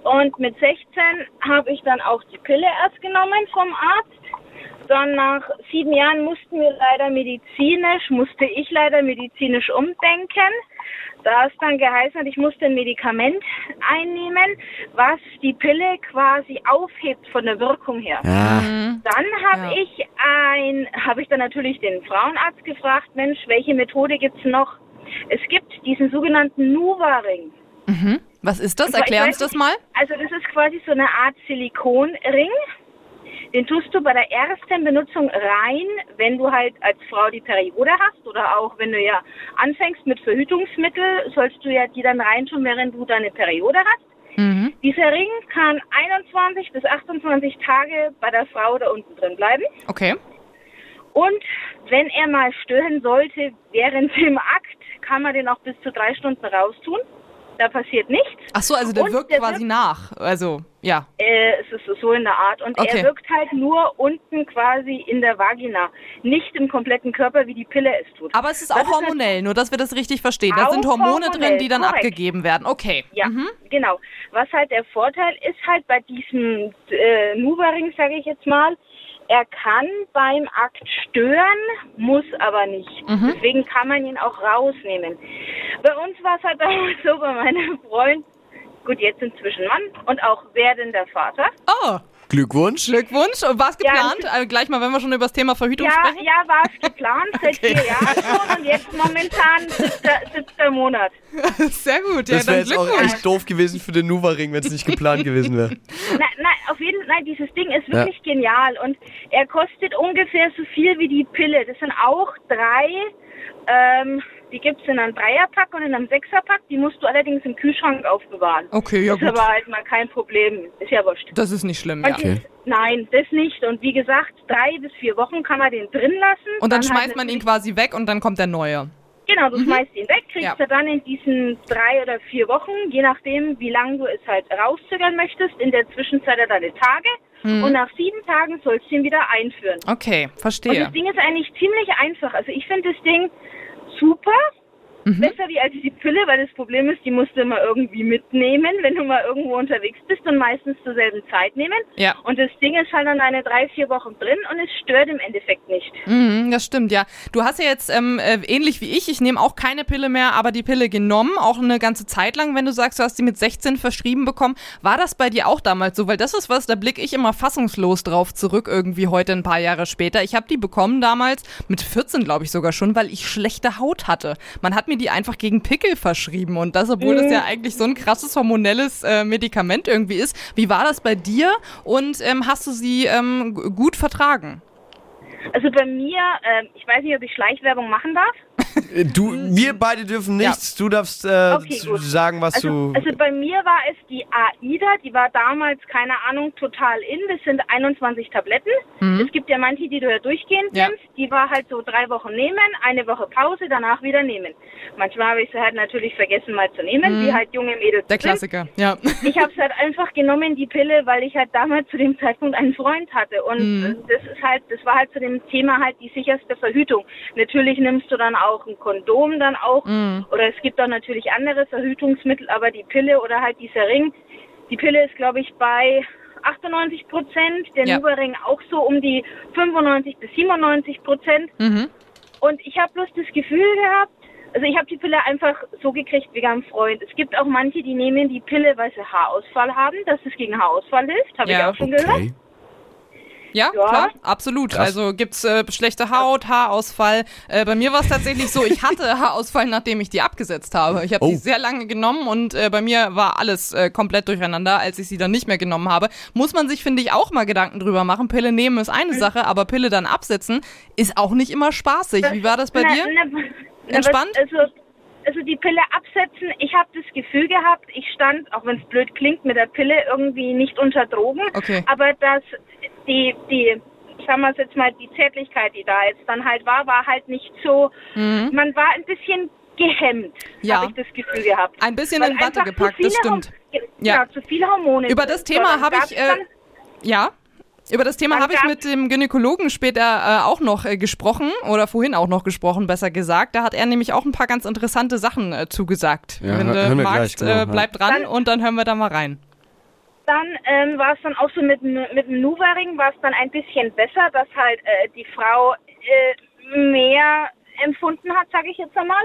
Und mit 16 habe ich dann auch die Pille erst genommen vom Arzt. Dann nach sieben Jahren mussten wir leider medizinisch, musste ich leider medizinisch umdenken. Da es dann geheißen hat, ich musste ein Medikament einnehmen, was die Pille quasi aufhebt von der Wirkung her. Ja. Dann habe Ja. ich ein, habe ich dann natürlich den Frauenarzt gefragt, Mensch, welche Methode gibt's noch? Es gibt diesen sogenannten Nuva-Ring. Was ist das? Ich Erklär uns das mal. Also das ist quasi so eine Art Silikonring. Den tust du bei der ersten Benutzung rein, wenn du halt als Frau die Periode hast oder auch wenn du ja anfängst mit Verhütungsmittel, sollst du ja die dann reintun, während du deine Periode hast. Mhm. Dieser Ring kann 21 bis 28 Tage bei der Frau da unten drin bleiben. Okay. Und wenn er mal stören sollte während dem Akt, kann man den auch bis zu drei Stunden raustun. Da passiert nichts. Ach so, also der Und wirkt der quasi wirkt- nach. Also, ja. Äh, es ist so in der Art. Und Okay. er wirkt halt nur unten quasi in der Vagina, nicht im kompletten Körper, wie die Pille es tut. Aber es ist Das auch hormonell, nur dass wir das richtig verstehen. Da sind Hormone drin, die dann korrekt. abgegeben werden. Okay. Ja, genau. Was halt der Vorteil ist halt bei diesem äh, Nuva-Ring, sage ich jetzt mal, er kann beim Akt stören, muss aber nicht. Deswegen kann man ihn auch rausnehmen. Bei uns war es halt damals so, bei meinem Freund, gut, jetzt inzwischen Mann und auch werdender Vater. Oh, Glückwunsch. Glückwunsch. War es Ja, geplant? also gleich mal, wenn wir schon über das Thema Verhütung Ja, sprechen. ja, war es geplant seit vier Jahren schon und jetzt momentan siebter, siebter Monat. Sehr gut. Ja, Das wäre jetzt auch echt doof gewesen für den Nuva-Ring, wenn es nicht geplant gewesen wäre. Nein, nein, auf jeden Fall, nein, dieses Ding ist wirklich genial und er kostet ungefähr so viel wie die Pille. Das sind auch drei, ähm, die gibt's in einem Dreierpack und in einem Sechserpack. Die musst du allerdings im Kühlschrank aufbewahren. Okay, ja ist gut. aber halt mal kein Problem. Ist ja wurscht. Das ist nicht schlimm, ja. Und die- Nein, das nicht. Und wie gesagt, drei bis vier Wochen kann man den drin lassen. Und dann halt schmeißt man ihn quasi weg und dann kommt der neue. Genau, du schmeißt ihn weg, kriegst Ja. du dann in diesen drei oder vier Wochen, je nachdem, wie lange du es halt rauszögern möchtest, in der Zwischenzeit ja deine Tage. Und nach sieben Tagen sollst du ihn wieder einführen. Okay, Und verstehe. das Ding ist eigentlich ziemlich einfach. Also ich finde das Ding super. Besser wie als die Pille, weil das Problem ist, die musst du immer irgendwie mitnehmen, wenn du mal irgendwo unterwegs bist und meistens zur selben Zeit nehmen. Ja. Und das Ding ist halt dann eine drei, vier Wochen drin und es stört im Endeffekt nicht. Mhm, das stimmt, ja. Du hast ja jetzt ähm, äh, ähnlich wie ich, ich nehme auch keine Pille mehr, aber die Pille genommen, auch eine ganze Zeit lang, wenn du sagst, du hast sie mit 16 verschrieben bekommen. War das bei dir auch damals so? Weil das ist was, da blicke ich immer fassungslos drauf zurück, irgendwie heute ein paar Jahre später. Ich habe die bekommen damals, mit 14 glaube ich sogar schon, weil ich schlechte Haut hatte. Man hat mir die einfach gegen Pickel verschrieben und das, obwohl das ja eigentlich so ein krasses hormonelles äh, Medikament irgendwie ist. Wie war das bei dir und ähm, hast du sie ähm, gut vertragen? Also bei mir, ähm, ich weiß nicht, ob ich Schleichwerbung machen darf. Du, wir beide dürfen nichts. Du darfst äh, Okay, gut. sagen, was Also, du. also bei mir war es die AIDA, die war damals, keine Ahnung, total in. Das sind 21 Tabletten. Es gibt ja manche, die du ja durchgehend Mhm. Ja. nimmst. Die war halt so drei Wochen nehmen, eine Woche Pause, danach wieder nehmen. Manchmal habe ich sie halt natürlich vergessen mal zu nehmen, wie halt junge Mädels Mhm. Der sind. Klassiker, ja. Ich habe es halt einfach genommen, die Pille, weil ich halt damals zu dem Zeitpunkt einen Freund hatte. Und Mhm. das ist halt, das war halt zu dem Thema halt die sicherste Verhütung. Natürlich nimmst du dann auch ein Kondom dann auch. Mhm. Oder es gibt auch natürlich andere Verhütungsmittel, aber die Pille oder halt dieser Ring, die Pille ist, glaube ich, bei 98 Prozent, der Ja. Nuvaring auch so um die 95 bis 97 Prozent. Mhm. Und ich habe bloß das Gefühl gehabt, also ich habe die Pille einfach so gekriegt wie ein Freund. Es gibt auch manche, die nehmen die Pille, weil sie Haarausfall haben, dass es gegen Haarausfall hilft, habe Ja. ich auch schon gehört. Ja, Ja. klar, absolut. Krass. Also gibt's äh, schlechte Haut, Haarausfall. Äh, bei mir war es tatsächlich so, ich hatte Haarausfall, nachdem ich die abgesetzt habe. Ich habe Oh. die sehr lange genommen und äh, bei mir war alles äh, komplett durcheinander, als ich sie dann nicht mehr genommen habe. Muss man sich, finde ich, auch mal Gedanken drüber machen. Pille nehmen ist eine Sache, aber Pille dann absetzen ist auch nicht immer spaßig. Wie war das bei Na, dir? na, na, Entspannt? was- Also, also die Pille absetzen, ich habe das Gefühl gehabt, ich stand, auch wenn es blöd klingt, mit der Pille irgendwie nicht unter Drogen. Okay. Aber dass die, die, sagen wir es jetzt mal, die Zärtlichkeit, die da jetzt dann halt war, war halt nicht so, man war ein bisschen gehemmt, Mhm. Ja. habe ich das Gefühl gehabt. Ein bisschen Weil in Watte gepackt, das stimmt. Ja. Ja, zu viele Hormone. Über das. Thema habe ich, äh, Ja. Über das Thema habe ich mit dem Gynäkologen später äh, auch noch äh, gesprochen oder vorhin auch noch gesprochen, besser gesagt. Da hat er nämlich auch ein paar ganz interessante Sachen äh, zugesagt. Ja, Wenn du magst, gleich, genau, äh, bleib dran Dann- und dann hören wir da mal rein. Dann ähm, war es dann auch so mit, dem- mit dem Nuvaring war es dann ein bisschen besser, dass halt äh, die Frau äh, mehr empfunden hat, sage ich jetzt einmal.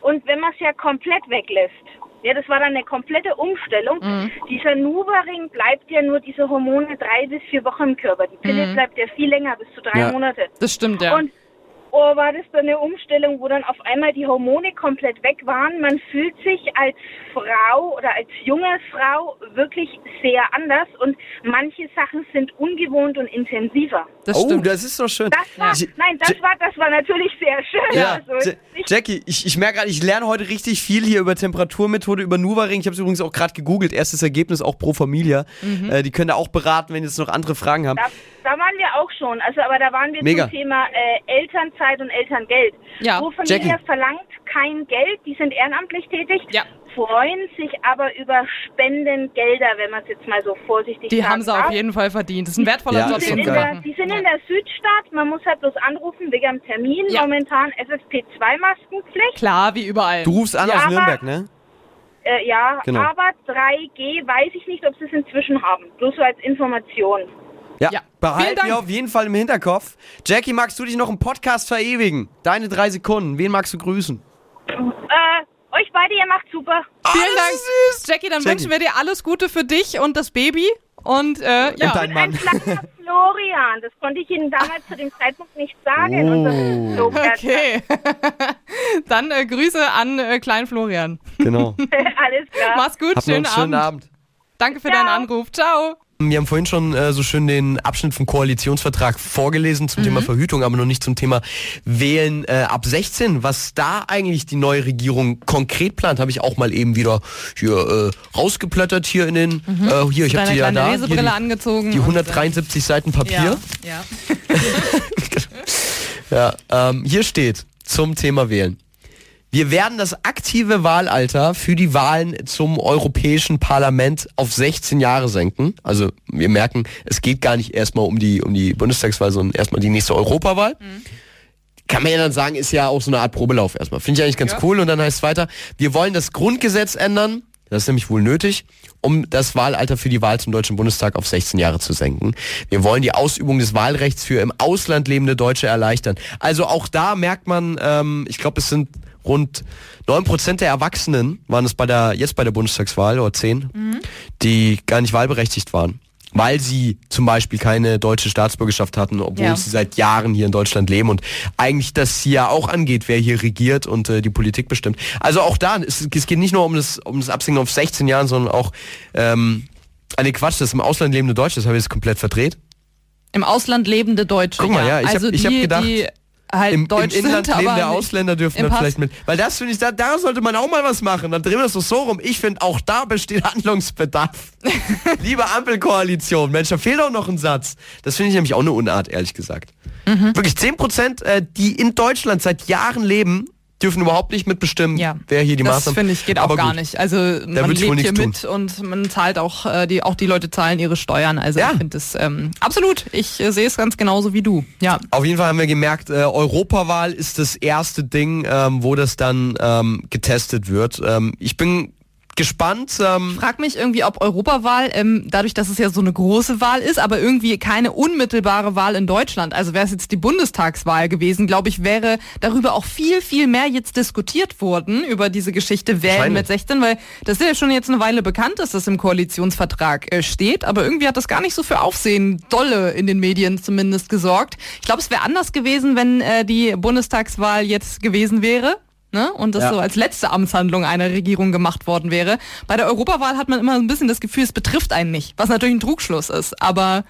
Und wenn man es ja komplett weglässt, ja, das war dann eine komplette Umstellung. Dieser Nuvaring bleibt ja nur diese Hormone drei bis vier Wochen im Körper. Die Pille bleibt ja viel länger, bis zu drei Ja. Monate. Das stimmt, ja. Und oh, war das dann eine Umstellung, wo dann auf einmal die Hormone komplett weg waren. Man fühlt sich als Frau oder als junge Frau wirklich sehr anders und manche Sachen sind ungewohnt und intensiver. das Oh, stimmt. das ist doch schön. Das war, Ja. nein, das Ja. war, das war natürlich sehr schön. Ja, Also, ich, Jackie, ich, ich merke gerade, ich lerne heute richtig viel hier über Temperaturmethode, über Nuvaring. Ich habe es übrigens auch gerade gegoogelt. Erstes Ergebnis auch pro Familia. Mhm. Äh, die können da auch beraten, wenn jetzt noch andere Fragen haben. da, da waren wir auch schon. Also, aber da waren wir Mega. zum Thema äh, Elternzeit und Elterngeld. Ja, Wo Familie Jackie. verlangt kein Geld, die sind ehrenamtlich tätig, Ja. freuen sich aber über Spendengelder, wenn man es jetzt mal so vorsichtig Die haben sie auf jeden Fall verdient. Das ist ein wertvoller Ja, Job, Die sind, in der, die sind in der Südstadt, man muss halt bloß anrufen wegen am Termin. Ja. Momentan FFP2-Maskenpflicht. Klar, wie überall. Du rufst an Ja, aus Nürnberg, ne? Äh, ja, Genau. aber 3G weiß ich nicht, ob sie es inzwischen haben. Bloß so als Information. Ja. Ja. Behalten wir auf jeden Fall im Hinterkopf. Jackie, magst du dich noch im Podcast verewigen? Deine drei Sekunden. Wen magst du grüßen? Äh, euch beide, ihr macht super. Vielen Dank. süß. Jackie, dann Jackie. wünschen wir dir alles Gute für dich und das Baby. Und äh, ja. Und dein Ein Mann. Florian, das konnte ich Ihnen damals zu dem Zeitpunkt nicht sagen. Oh. Und das ist so Okay. Dann äh, Grüße an äh, Klein Florian. Genau. Alles klar. Mach's gut, noch schönen, einen schönen Abend. Abend. Danke für Ciao. deinen Anruf. Ciao. Wir haben vorhin schon äh, so schön den Abschnitt vom Koalitionsvertrag vorgelesen zum Mhm. Thema Verhütung, aber noch nicht zum Thema Wählen äh, ab 16. Was da eigentlich die neue Regierung konkret plant, habe ich auch mal eben wieder hier äh, rausgeplättert hier in den. Äh, hier, ich habe Mhm. Die ja da. Hier die, angezogen. die und, 173 Seiten äh, Papier. Ja, ja. Ja, ähm, hier steht zum Thema Wählen. Wir werden das aktive Wahlalter für die Wahlen zum Europäischen Parlament auf 16 Jahre senken. Also wir merken, es geht gar nicht erstmal um die, um die Bundestagswahl, sondern erstmal die nächste Europawahl. Kann man ja dann sagen, ist ja auch so eine Art Probelauf erstmal. Finde ich eigentlich ganz Ja. cool. Und dann heißt es weiter, wir wollen das Grundgesetz ändern. Das ist nämlich wohl nötig, um das Wahlalter für die Wahl zum Deutschen Bundestag auf 16 Jahre zu senken. Wir wollen die Ausübung des Wahlrechts für im Ausland lebende Deutsche erleichtern. Also auch da merkt man, ähm, ich glaube, es sind rund 9% der Erwachsenen, waren es bei der, jetzt bei der Bundestagswahl, oder 10, die gar nicht wahlberechtigt waren. Weil sie zum Beispiel keine deutsche Staatsbürgerschaft hatten, obwohl Ja. sie seit Jahren hier in Deutschland leben und eigentlich das hier ja auch angeht, wer hier regiert und äh, die Politik bestimmt. Also auch da, es, es geht nicht nur um das, um das Absenken auf 16 Jahren, sondern auch, ähm, nee, Quatsch, das im Ausland lebende Deutsche, das habe ich jetzt komplett verdreht. Im Ausland lebende Deutsche. Guck mal, ja, ich also die, hab gedacht, die halt Im, deutsch im Inland sind, lebende Ausländer dürfen im da Pass. vielleicht mit. Weil das finde ich, da, da sollte man auch mal was machen. Dann drehen wir das doch so rum. Ich finde, auch da besteht Handlungsbedarf. Liebe Ampelkoalition, Mensch, da fehlt auch noch ein Satz. Das finde ich nämlich auch eine Unart, ehrlich gesagt. Mhm. Wirklich 10%, äh, die in Deutschland seit Jahren leben, dürfen überhaupt nicht mitbestimmen, Ja, wer hier die das Maßnahmen... finde ich geht auch gar gut. nicht. Also man lebt hier mit und man zahlt auch äh, die auch die Leute zahlen ihre Steuern. Also Ja. ich finde das ähm, absolut. Ich äh, sehe es ganz genauso wie du. Ja, Auf jeden Fall haben wir gemerkt, äh, Europawahl ist das erste Ding, ähm, wo das dann ähm, getestet wird. Ähm, ich bin gespannt. Ähm, Ich frage mich irgendwie, ob Europawahl, ähm, dadurch, dass es ja so eine große Wahl ist, aber irgendwie keine unmittelbare Wahl in Deutschland, also wäre es jetzt die Bundestagswahl gewesen, glaube ich, wäre darüber auch viel, viel mehr jetzt diskutiert worden, über diese Geschichte Wählen mit 16, weil das ist ja schon jetzt eine Weile bekannt, dass das im Koalitionsvertrag äh, steht, aber irgendwie hat das gar nicht so für Aufsehen, dolle in den Medien zumindest gesorgt. Ich glaube, es wäre anders gewesen, wenn äh, die Bundestagswahl jetzt gewesen wäre. Ne? Und das Ja. so als letzte Amtshandlung einer Regierung gemacht worden wäre. Bei der Europawahl hat man immer ein bisschen das Gefühl, es betrifft einen nicht, was natürlich ein Trugschluss ist. Aber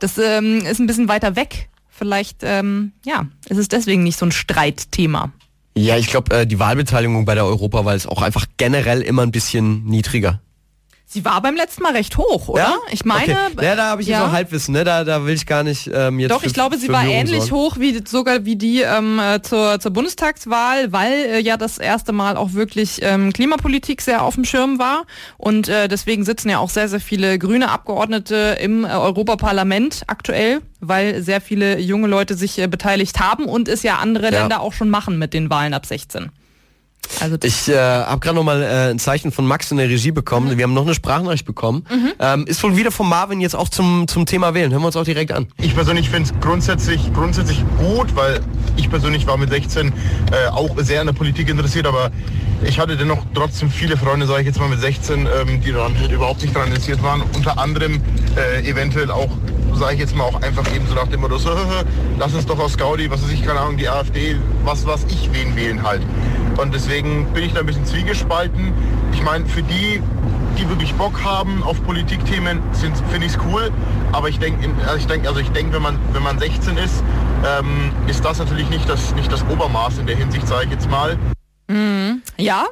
das ähm, ist ein bisschen weiter weg. Vielleicht, ähm, ja, ist es deswegen nicht so ein Streitthema. ja, ich glaube, äh, die Wahlbeteiligung bei der Europawahl ist auch einfach generell immer ein bisschen niedriger. Sie war beim letzten Mal recht hoch, oder? Ich meine, Okay. Ja, da habe ich jetzt ja. noch Halbwissen, ne? Da, da will ich gar nicht ähm, jetzt. Doch, für- ich glaube, sie war ähnlich sorgen. hoch wie sogar wie die ähm, äh, zur, zur Bundestagswahl, weil äh, ja das erste Mal auch wirklich ähm, Klimapolitik sehr auf dem Schirm war. Und äh, deswegen sitzen ja auch sehr, sehr viele grüne Abgeordnete im äh, Europaparlament aktuell, weil sehr viele junge Leute sich äh, beteiligt haben und es ja andere Ja. Länder auch schon machen mit den Wahlen ab 16. Also Ich äh, habe gerade noch mal äh, ein Zeichen von Max in der Regie bekommen. Mhm. Wir haben noch eine Sprachnachricht bekommen. Ähm, ist wohl wieder von Marvin jetzt auch zum, zum Thema Wählen. Hören wir uns auch direkt an. Ich persönlich finde es grundsätzlich, grundsätzlich gut, weil ich persönlich war mit 16 äh, auch sehr an der Politik interessiert, aber ich hatte dennoch trotzdem viele Freunde, sage ich jetzt mal mit 16, ähm, die daran halt überhaupt nicht daran interessiert waren. Unter anderem äh, eventuell auch, sage ich jetzt mal auch einfach eben so nach dem Motto, so, lass uns doch aus Gaudi, was weiß ich, keine Ahnung, die AfD, was was ich wen wählen halt. Und deswegen bin ich da ein bisschen zwiegespalten. Ich meine, für die, die wirklich Bock haben auf Politikthemen, finde ich es cool. Aber ich denke, also ich denke, also ich denke, wenn man wenn man 16 ist, ähm, ist das natürlich nicht das nicht das Obermaß in der Hinsicht, sage ich jetzt mal. Ja,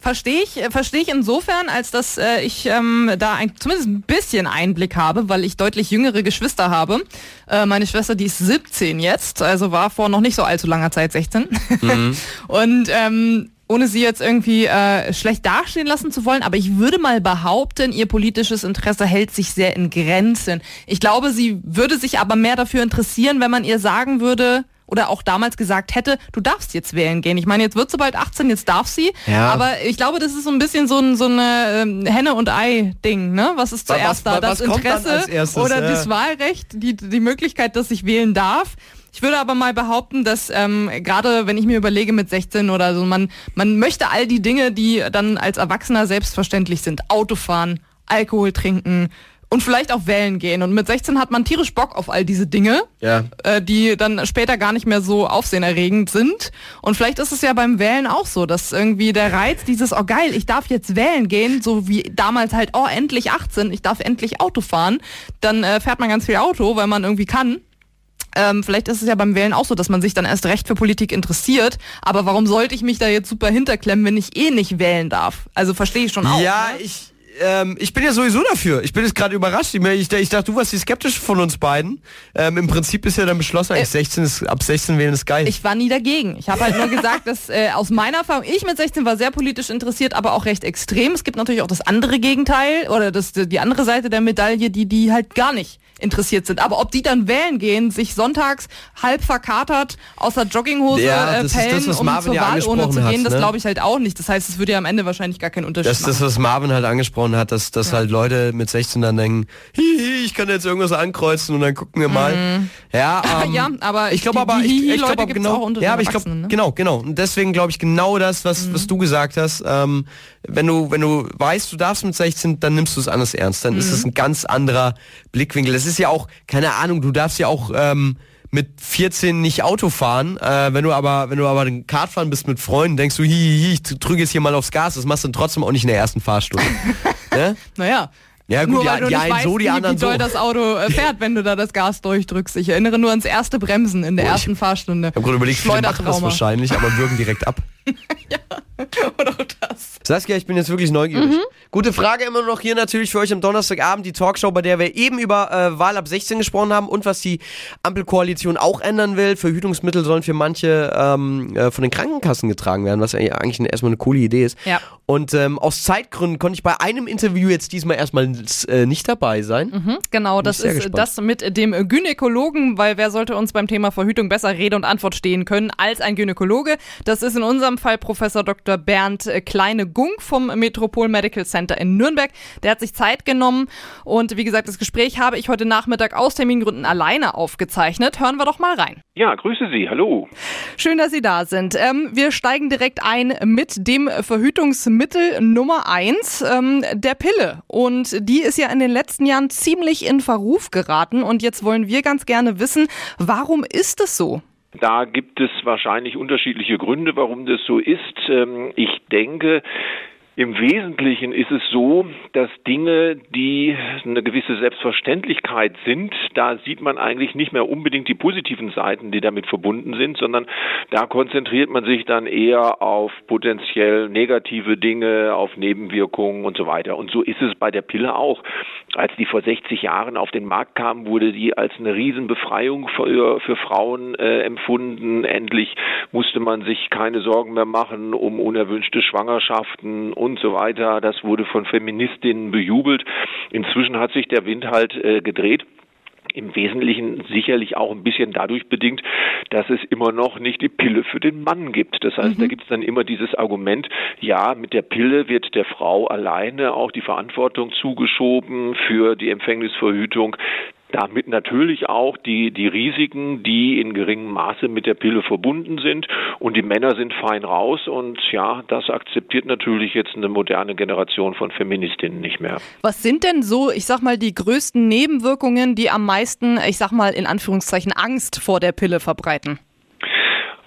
verstehe ich, verstehe ich insofern, als dass äh, ich ähm, da ein, zumindest ein bisschen Einblick habe, weil ich deutlich jüngere Geschwister habe. Äh, meine Schwester, die ist 17 jetzt, also war vor noch nicht so allzu langer Zeit 16. Und ähm, ohne sie jetzt irgendwie äh, schlecht dastehen lassen zu wollen, aber ich würde mal behaupten, ihr politisches Interesse hält sich sehr in Grenzen. Ich glaube, sie würde sich aber mehr dafür interessieren, wenn man ihr sagen würde, oder auch damals gesagt hätte, du darfst jetzt wählen gehen. Ich meine, jetzt wird sie bald 18, jetzt darf sie. Ja. Aber ich glaube, das ist so ein bisschen so ein so eine ähm, Henne- und Ei-Ding, ne? Was ist zuerst was- da? Das was dann Interesse erstes? oder Ja. das Wahlrecht, die, die Möglichkeit, dass ich wählen darf. Ich würde aber mal behaupten, dass ähm, gerade wenn ich mir überlege mit 16 oder so, man, man möchte all die Dinge, die dann als Erwachsener selbstverständlich sind. Autofahren, Alkohol trinken und vielleicht auch wählen gehen. Und mit 16 hat man tierisch Bock auf all diese Dinge Ja. äh, die dann später gar nicht mehr so aufsehenerregend sind. Und vielleicht ist es ja beim Wählen auch so, dass irgendwie der Reiz dieses, oh geil, ich darf jetzt wählen gehen, so wie damals halt, oh endlich 18, ich darf endlich Auto fahren. Dann äh, fährt man ganz viel Auto, weil man irgendwie kann. Ähm, vielleicht ist es ja beim Wählen auch so, dass man sich dann erst recht für Politik interessiert. Aber warum sollte ich mich da jetzt super hinterklemmen, wenn ich eh nicht wählen darf? Also verstehe ich schon auch. ja, ne? ich. Ähm, ich bin ja sowieso dafür. Ich bin jetzt gerade überrascht. Ich, ich, ich dachte, du warst die skeptische von uns beiden. Ähm, Im Prinzip ist ja dann beschlossen, eigentlich 16 ist, ab 16 wählen ist geil. Ich war nie dagegen. Ich habe halt nur gesagt, dass äh, aus meiner Erfahrung, ich mit 16 war sehr politisch interessiert, aber auch recht extrem. Es gibt natürlich auch das andere Gegenteil oder das, die andere Seite der Medaille, die, die halt gar nicht interessiert sind. Aber ob die dann wählen gehen, sich sonntags halb verkatert aus der Jogginghose Ja, äh, das ist das, pellen, was um Marvin zur ja Wahlurne zu gehen, hat, das ne? glaube ich halt auch nicht. Das heißt, es würde ja am Ende wahrscheinlich gar keinen Unterschied Das ist machen. das, was Marvin halt angesprochen hat, dass, dass halt Leute mit 16 dann denken, hihi, ich kann jetzt irgendwas ankreuzen und dann gucken wir mal. Ja, ähm, ja, aber ich glaube aber, ich, ich glaube genau, ja, aber ich glaube, ne? genau, genau. Und deswegen glaube ich genau das, was, was du gesagt hast. Ähm, wenn du, wenn du weißt, du darfst mit 16, dann nimmst du es anders ernst. Dann ist es ein ganz anderer Blickwinkel. Es ist ja auch, keine Ahnung, du darfst ja auch ähm, mit 14 nicht Auto fahren. Äh, wenn du aber, wenn du aber den Kartfahren bist mit Freunden, denkst du, hihihi, ich drücke jetzt hier mal aufs Gas. Das machst du dann trotzdem auch nicht in der ersten Fahrstunde. ne? Naja. Ja gut, nur du die einen weißt, so, die anderen wie so. doll das Auto äh, fährt, wenn du da das Gas durchdrückst. Ich erinnere nur ans erste Bremsen in der Oh, ersten Fahrstunde. Ich habe gerade überlegt, viele machen das Schleudertrauma. wahrscheinlich, aber würgen direkt ab. Oder das. Saskia, ich bin jetzt wirklich neugierig. Gute Frage immer noch hier natürlich für euch am Donnerstagabend, die Talkshow, bei der wir eben über äh, Wahl ab 16 gesprochen haben und was die Ampelkoalition auch ändern will. Verhütungsmittel sollen für manche ähm, äh, von den Krankenkassen getragen werden, was ja eigentlich erstmal eine coole Idee ist. Ja. Und ähm, aus Zeitgründen konnte ich bei einem Interview jetzt diesmal erstmal äh, nicht dabei sein. Mhm, genau, das ist gespannt. das mit dem Gynäkologen, weil wer sollte uns beim Thema Verhütung besser Rede und Antwort stehen können als ein Gynäkologe? Das ist in unserem Fall Professor Dr. Bernd Kleine-Gunk vom Metropol Medical Center in Nürnberg. Der hat sich Zeit genommen und wie gesagt, das Gespräch habe ich heute Nachmittag aus Termingründen alleine aufgezeichnet. Hören wir doch mal rein. Ja, grüße Sie. Hallo. Schön, dass Sie da sind. Ähm, wir steigen direkt ein mit dem Verhütungsmittel Nummer eins, ähm, der Pille. Und die ist ja in den letzten Jahren ziemlich in Verruf geraten. Und jetzt wollen wir ganz gerne wissen, warum ist es so? Da gibt es wahrscheinlich unterschiedliche Gründe, warum das so ist. Ähm, ich denke, im Wesentlichen ist es so, dass Dinge, die eine gewisse Selbstverständlichkeit sind, da sieht man eigentlich nicht mehr unbedingt die positiven Seiten, die damit verbunden sind, sondern da konzentriert man sich dann eher auf potenziell negative Dinge, auf Nebenwirkungen und so weiter. Und so ist es bei der Pille auch. Als die vor 60 Jahren auf den Markt kam, wurde die als eine Riesenbefreiung für, für Frauen äh, empfunden. Endlich musste man sich keine Sorgen mehr machen um unerwünschte Schwangerschaften und so weiter. Das wurde von Feministinnen bejubelt. Inzwischen hat sich der Wind halt äh, gedreht im Wesentlichen sicherlich auch ein bisschen dadurch bedingt, dass es immer noch nicht die Pille für den Mann gibt. Das heißt, mhm. da gibt es dann immer dieses Argument, ja, mit der Pille wird der Frau alleine auch die Verantwortung zugeschoben für die Empfängnisverhütung damit natürlich auch die, die Risiken, die in geringem Maße mit der Pille verbunden sind. Und die Männer sind fein raus. Und ja, das akzeptiert natürlich jetzt eine moderne Generation von Feministinnen nicht mehr. Was sind denn so, ich sag mal, die größten Nebenwirkungen, die am meisten, ich sag mal, in Anführungszeichen Angst vor der Pille verbreiten?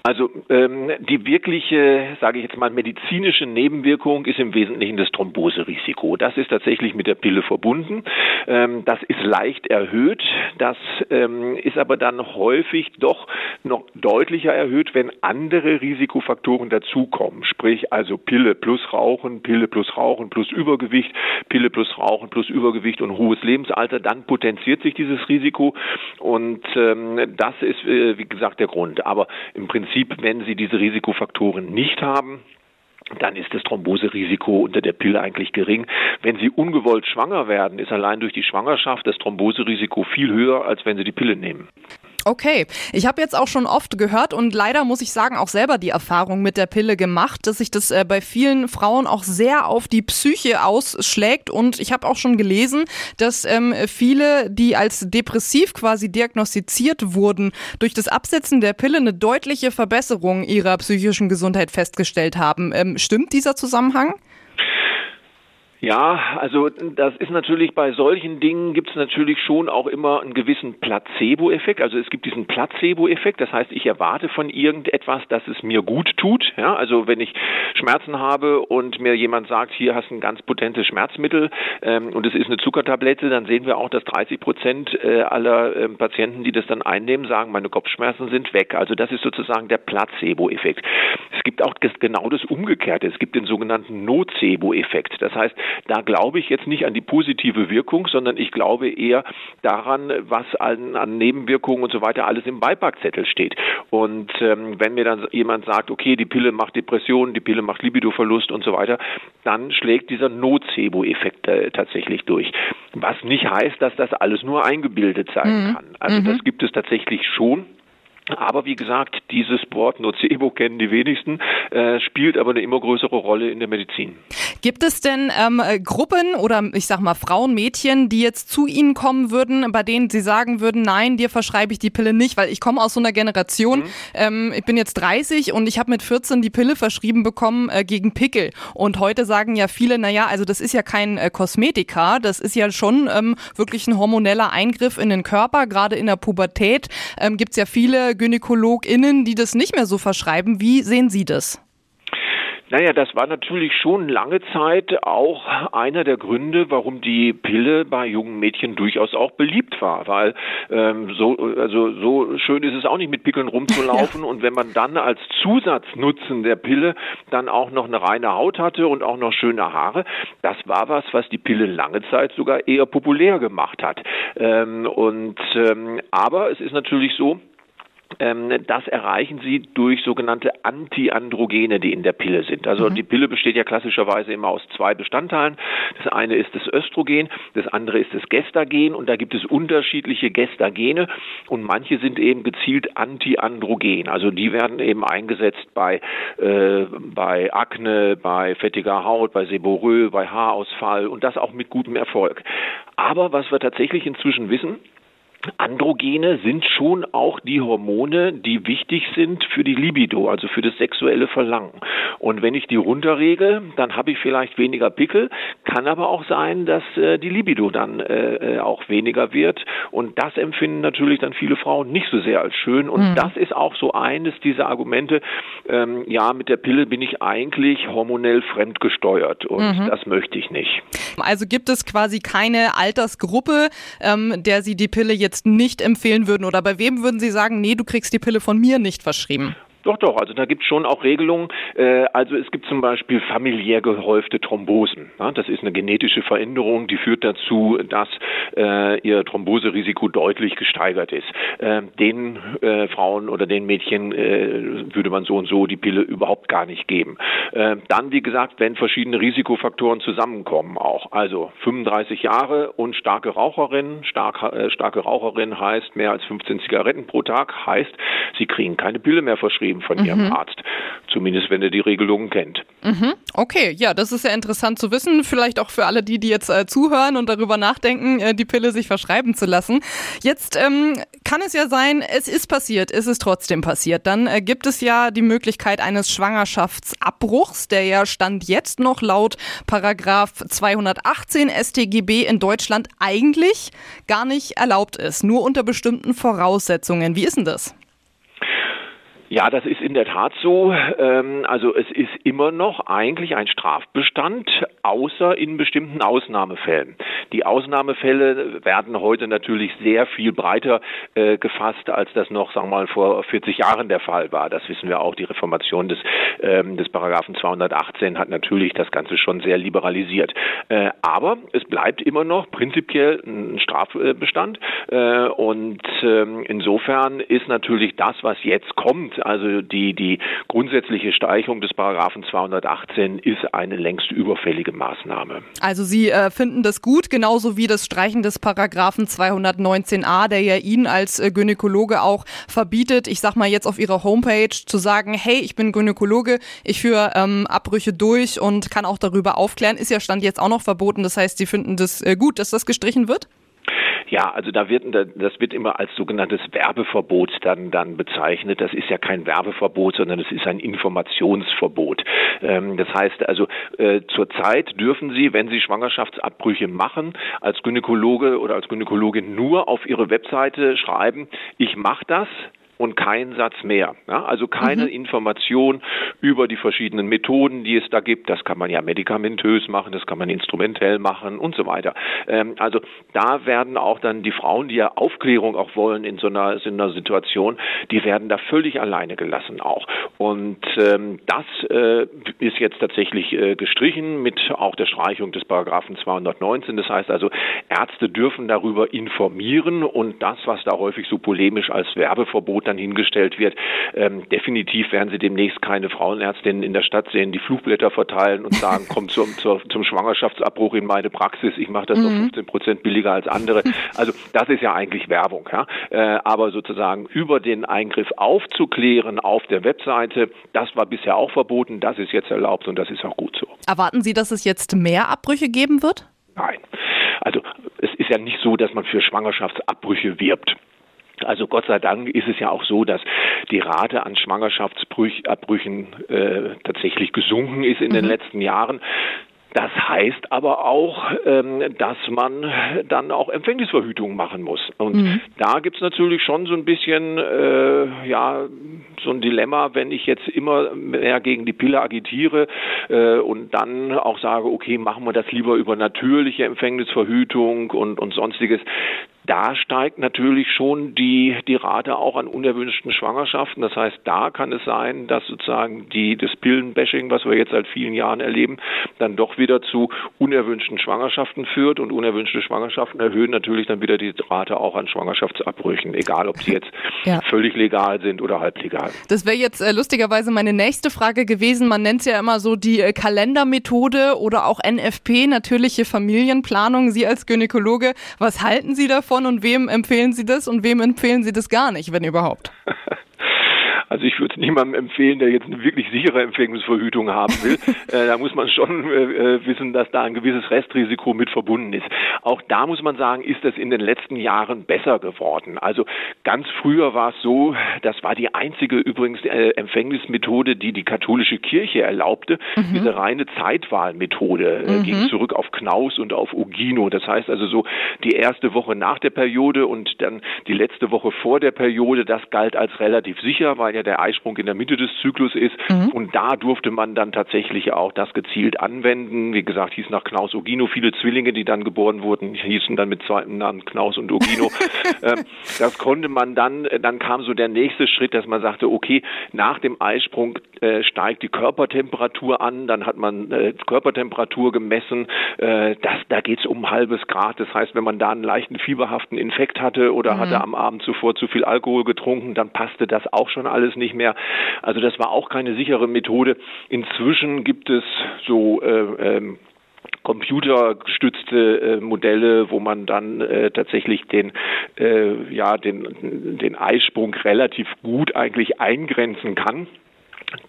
Also ähm, die wirkliche, sage ich jetzt mal, medizinische Nebenwirkung ist im Wesentlichen das Thromboserisiko. Das ist tatsächlich mit der Pille verbunden. Ähm, das ist leicht erhöht. Das ähm, ist aber dann häufig doch noch deutlicher erhöht, wenn andere Risikofaktoren dazukommen. Sprich also Pille plus Rauchen, Pille plus Rauchen plus Übergewicht, Pille plus Rauchen plus Übergewicht und hohes Lebensalter. Dann potenziert sich dieses Risiko und ähm, das ist äh, wie gesagt der Grund. Aber im Prinzip Prinzip, wenn Sie diese Risikofaktoren nicht haben, dann ist das Thromboserisiko unter der Pille eigentlich gering. Wenn Sie ungewollt schwanger werden, ist allein durch die Schwangerschaft das Thromboserisiko viel höher, als wenn Sie die Pille nehmen. Okay, ich habe jetzt auch schon oft gehört und leider muss ich sagen auch selber die Erfahrung mit der Pille gemacht, dass sich das äh, bei vielen Frauen auch sehr auf die Psyche ausschlägt und ich habe auch schon gelesen, dass ähm, viele, die als depressiv quasi diagnostiziert wurden, durch das Absetzen der Pille eine deutliche Verbesserung ihrer psychischen Gesundheit festgestellt haben. Ähm, stimmt dieser Zusammenhang? Ja, also das ist natürlich bei solchen Dingen gibt es natürlich schon auch immer einen gewissen Placebo-Effekt. Also es gibt diesen Placebo-Effekt, das heißt, ich erwarte von irgendetwas, dass es mir gut tut. Ja, also wenn ich Schmerzen habe und mir jemand sagt, hier hast du ein ganz potentes Schmerzmittel ähm, und es ist eine Zuckertablette, dann sehen wir auch, dass 30 Prozent äh, aller äh, Patienten, die das dann einnehmen, sagen, meine Kopfschmerzen sind weg. Also das ist sozusagen der Placebo-Effekt. Es gibt auch genau das Umgekehrte. Es gibt den sogenannten Nocebo-Effekt. Das heißt, da glaube ich jetzt nicht an die positive Wirkung, sondern ich glaube eher daran, was an, an Nebenwirkungen und so weiter alles im Beipackzettel steht. Und ähm, wenn mir dann jemand sagt, okay, die Pille macht Depressionen, die Pille macht Libidoverlust und so weiter, dann schlägt dieser Nocebo-Effekt äh, tatsächlich durch. Was nicht heißt, dass das alles nur eingebildet sein mhm. kann. Also mhm. das gibt es tatsächlich schon. Aber wie gesagt, dieses Wort Nocebo kennen die wenigsten, äh, spielt aber eine immer größere Rolle in der Medizin. Gibt es denn ähm, Gruppen oder ich sag mal Frauen, Mädchen, die jetzt zu Ihnen kommen würden, bei denen Sie sagen würden, nein, dir verschreibe ich die Pille nicht, weil ich komme aus so einer Generation, mhm. ähm, ich bin jetzt 30 und ich habe mit 14 die Pille verschrieben bekommen äh, gegen Pickel. Und heute sagen ja viele, naja, also das ist ja kein äh, Kosmetika, das ist ja schon ähm, wirklich ein hormoneller Eingriff in den Körper, gerade in der Pubertät ähm, gibt es ja viele GynäkologInnen, die das nicht mehr so verschreiben. Wie sehen Sie das? Naja, das war natürlich schon lange Zeit auch einer der Gründe, warum die Pille bei jungen Mädchen durchaus auch beliebt war, weil ähm, so also so schön ist es auch nicht mit Pickeln rumzulaufen und wenn man dann als Zusatznutzen der Pille dann auch noch eine reine Haut hatte und auch noch schöne Haare, das war was, was die Pille lange Zeit sogar eher populär gemacht hat. Ähm, und ähm, aber es ist natürlich so, das erreichen sie durch sogenannte Antiandrogene, die in der Pille sind. Also mhm. die Pille besteht ja klassischerweise immer aus zwei Bestandteilen. Das eine ist das Östrogen, das andere ist das Gestagen und da gibt es unterschiedliche Gestagene und manche sind eben gezielt antiandrogen. Also die werden eben eingesetzt bei, äh, bei Akne, bei fettiger Haut, bei Seborrhoe, bei Haarausfall und das auch mit gutem Erfolg. Aber was wir tatsächlich inzwischen wissen, Androgene sind schon auch die Hormone, die wichtig sind für die Libido, also für das sexuelle Verlangen. Und wenn ich die runterregel, dann habe ich vielleicht weniger Pickel, kann aber auch sein, dass äh, die Libido dann äh, äh, auch weniger wird. Und das empfinden natürlich dann viele Frauen nicht so sehr als schön. Und mhm. das ist auch so eines dieser Argumente, ähm, ja, mit der Pille bin ich eigentlich hormonell fremdgesteuert und mhm. das möchte ich nicht. Also gibt es quasi keine Altersgruppe, ähm, der Sie die Pille jetzt jetzt nicht empfehlen würden? Oder bei wem würden Sie sagen, nee, du kriegst die Pille von mir nicht verschrieben? Doch, doch, also da gibt es schon auch Regelungen. Äh, also es gibt zum Beispiel familiär gehäufte Thrombosen. Ja, das ist eine genetische Veränderung, die führt dazu, dass äh, ihr Thromboserisiko deutlich gesteigert ist. Äh, den äh, Frauen oder den Mädchen äh, würde man so und so die Pille überhaupt gar nicht geben. Äh, dann, wie gesagt, wenn verschiedene Risikofaktoren zusammenkommen auch. Also 35 Jahre und starke Raucherin. Stark, starke Raucherin heißt mehr als 15 Zigaretten pro Tag, heißt, sie kriegen keine Pille mehr verschrieben eben von mhm. ihrem Arzt. Zumindest wenn er die Regelungen kennt. Mhm. Okay, ja, das ist ja interessant zu wissen. Vielleicht auch für alle die, die jetzt äh, zuhören und darüber nachdenken, äh, die Pille sich verschreiben zu lassen. Jetzt ähm, kann es ja sein, es ist passiert, es ist trotzdem passiert. Dann äh, gibt es ja die Möglichkeit eines Schwangerschaftsabbruchs, der ja Stand jetzt noch laut Paragraph 218 StGB in Deutschland eigentlich gar nicht erlaubt ist, nur unter bestimmten Voraussetzungen. Wie ist denn das? Ja, das ist in der Tat so. Ähm, also es ist immer noch eigentlich ein Strafbestand, außer in bestimmten Ausnahmefällen. Die Ausnahmefälle werden heute natürlich sehr viel breiter äh, gefasst, als das noch, sagen wir mal, vor 40 Jahren der Fall war. Das wissen wir auch. Die Reformation des, ähm, des Paragraphen 218 hat natürlich das Ganze schon sehr liberalisiert. Äh, aber es bleibt immer noch prinzipiell ein Strafbestand. Äh, und ähm, insofern ist natürlich das, was jetzt kommt, also die, die grundsätzliche Streichung des Paragraphen 218 ist eine längst überfällige Maßnahme. Also Sie äh, finden das gut, genauso wie das Streichen des Paragraphen 219a, der ja Ihnen als äh, Gynäkologe auch verbietet, ich sag mal jetzt auf Ihrer Homepage zu sagen, hey, ich bin Gynäkologe, ich führe ähm, Abbrüche durch und kann auch darüber aufklären, ist ja Stand jetzt auch noch verboten. Das heißt, Sie finden das äh, gut, dass das gestrichen wird? Ja, also da wird das wird immer als sogenanntes Werbeverbot dann dann bezeichnet. Das ist ja kein Werbeverbot, sondern es ist ein Informationsverbot. Ähm, das heißt also äh, zurzeit dürfen Sie, wenn Sie Schwangerschaftsabbrüche machen, als Gynäkologe oder als Gynäkologin nur auf Ihre Webseite schreiben: Ich mache das und kein Satz mehr. Ja, also keine mhm. Information über die verschiedenen Methoden, die es da gibt. Das kann man ja medikamentös machen, das kann man instrumentell machen und so weiter. Ähm, also da werden auch dann die Frauen, die ja Aufklärung auch wollen in so einer, in einer Situation, die werden da völlig alleine gelassen auch. Und ähm, das äh, ist jetzt tatsächlich äh, gestrichen mit auch der Streichung des Paragraphen 219. Das heißt also, Ärzte dürfen darüber informieren und das, was da häufig so polemisch als Werbeverbot dann hingestellt wird. Ähm, definitiv werden Sie demnächst keine Frauenärztinnen in der Stadt sehen, die Flugblätter verteilen und sagen, komm zum, zum, zum Schwangerschaftsabbruch in meine Praxis, ich mache das mhm. noch 15 Prozent billiger als andere. Also das ist ja eigentlich Werbung. Ja? Äh, aber sozusagen über den Eingriff aufzuklären auf der Webseite, das war bisher auch verboten, das ist jetzt erlaubt und das ist auch gut so. Erwarten Sie, dass es jetzt mehr Abbrüche geben wird? Nein. Also es ist ja nicht so, dass man für Schwangerschaftsabbrüche wirbt. Also Gott sei Dank ist es ja auch so, dass die Rate an Schwangerschaftsabbrüchen äh, tatsächlich gesunken ist in mhm. den letzten Jahren. Das heißt aber auch, ähm, dass man dann auch Empfängnisverhütung machen muss. Und mhm. da gibt's natürlich schon so ein bisschen, äh, ja, so ein Dilemma, wenn ich jetzt immer mehr gegen die Pille agitiere äh, und dann auch sage, okay, machen wir das lieber über natürliche Empfängnisverhütung und, und sonstiges da steigt natürlich schon die, die Rate auch an unerwünschten Schwangerschaften. Das heißt, da kann es sein, dass sozusagen die, das Pillenbashing, was wir jetzt seit vielen Jahren erleben, dann doch wieder zu unerwünschten Schwangerschaften führt und unerwünschte Schwangerschaften erhöhen natürlich dann wieder die Rate auch an Schwangerschaftsabbrüchen, egal ob sie jetzt Ja. völlig legal sind oder halblegal. Das wäre jetzt äh, lustigerweise meine nächste Frage gewesen. Man nennt es ja immer so die äh, Kalendermethode oder auch NFP, natürliche Familienplanung. Sie als Gynäkologe, was halten Sie davon und wem empfehlen Sie das und wem empfehlen Sie das gar nicht, wenn überhaupt? Also ich würde es niemandem empfehlen, der jetzt eine wirklich sichere Empfängnisverhütung haben will. äh, da muss man schon äh, äh, wissen, dass da ein gewisses Restrisiko mit verbunden ist. Auch da muss man sagen, ist das in den letzten Jahren besser geworden. Also ganz früher war es so, das war die einzige übrigens äh, Empfängnismethode, die die katholische Kirche erlaubte, diese reine Zeitwahlmethode äh, ging zurück auf Knaus und auf Ugino. Das heißt also so die erste Woche nach der Periode und dann die letzte Woche vor der Periode, das galt als relativ sicher, weil ja der Eisprung in der Mitte des Zyklus ist. Und da durfte man dann tatsächlich auch das gezielt anwenden. Wie gesagt, hieß nach Knaus Ugino. Viele Zwillinge, die dann geboren wurden, hießen dann mit zweiten Namen Knaus und Ugino. ähm, das konnte man dann, dann kam so der nächste Schritt, dass man sagte, okay, nach dem Eisprung äh, steigt die Körpertemperatur an, dann hat man äh, Körpertemperatur gemessen, äh, das, da geht es um ein halbes Grad. Das heißt, wenn man da einen leichten fieberhaften Infekt hatte oder hatte am Abend zuvor zu viel Alkohol getrunken, dann passte das auch schon alles nicht mehr. Also das war auch keine sichere Methode. Inzwischen gibt es so äh, ähm, computergestützte äh, Modelle, wo man dann äh, tatsächlich den äh, ja den den Eisprung relativ gut eigentlich eingrenzen kann.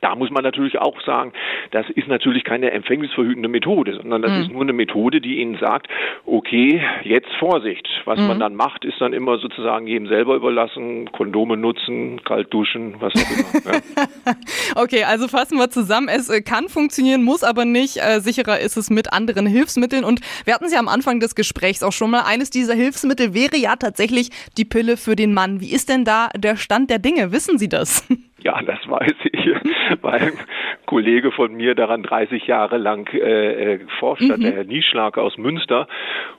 Da muss man natürlich auch sagen, das ist natürlich keine empfängnisverhütende Methode, sondern das ist nur eine Methode, die Ihnen sagt, okay, jetzt Vorsicht. Was man dann macht, ist dann immer sozusagen jedem selber überlassen, Kondome nutzen, kalt duschen, was auch immer. ja. Okay, also fassen wir zusammen. Es äh, kann funktionieren, muss aber nicht. Äh, sicherer ist es mit anderen Hilfsmitteln. Und wir hatten es ja am Anfang des Gesprächs auch schon mal. Eines dieser Hilfsmittel wäre ja tatsächlich die Pille für den Mann. Wie ist denn da der Stand der Dinge? Wissen Sie das? Ja, das weiß ich, weil ein Kollege von mir daran 30 Jahre lang äh, äh, geforscht hat, der Herr Nieschlag aus Münster.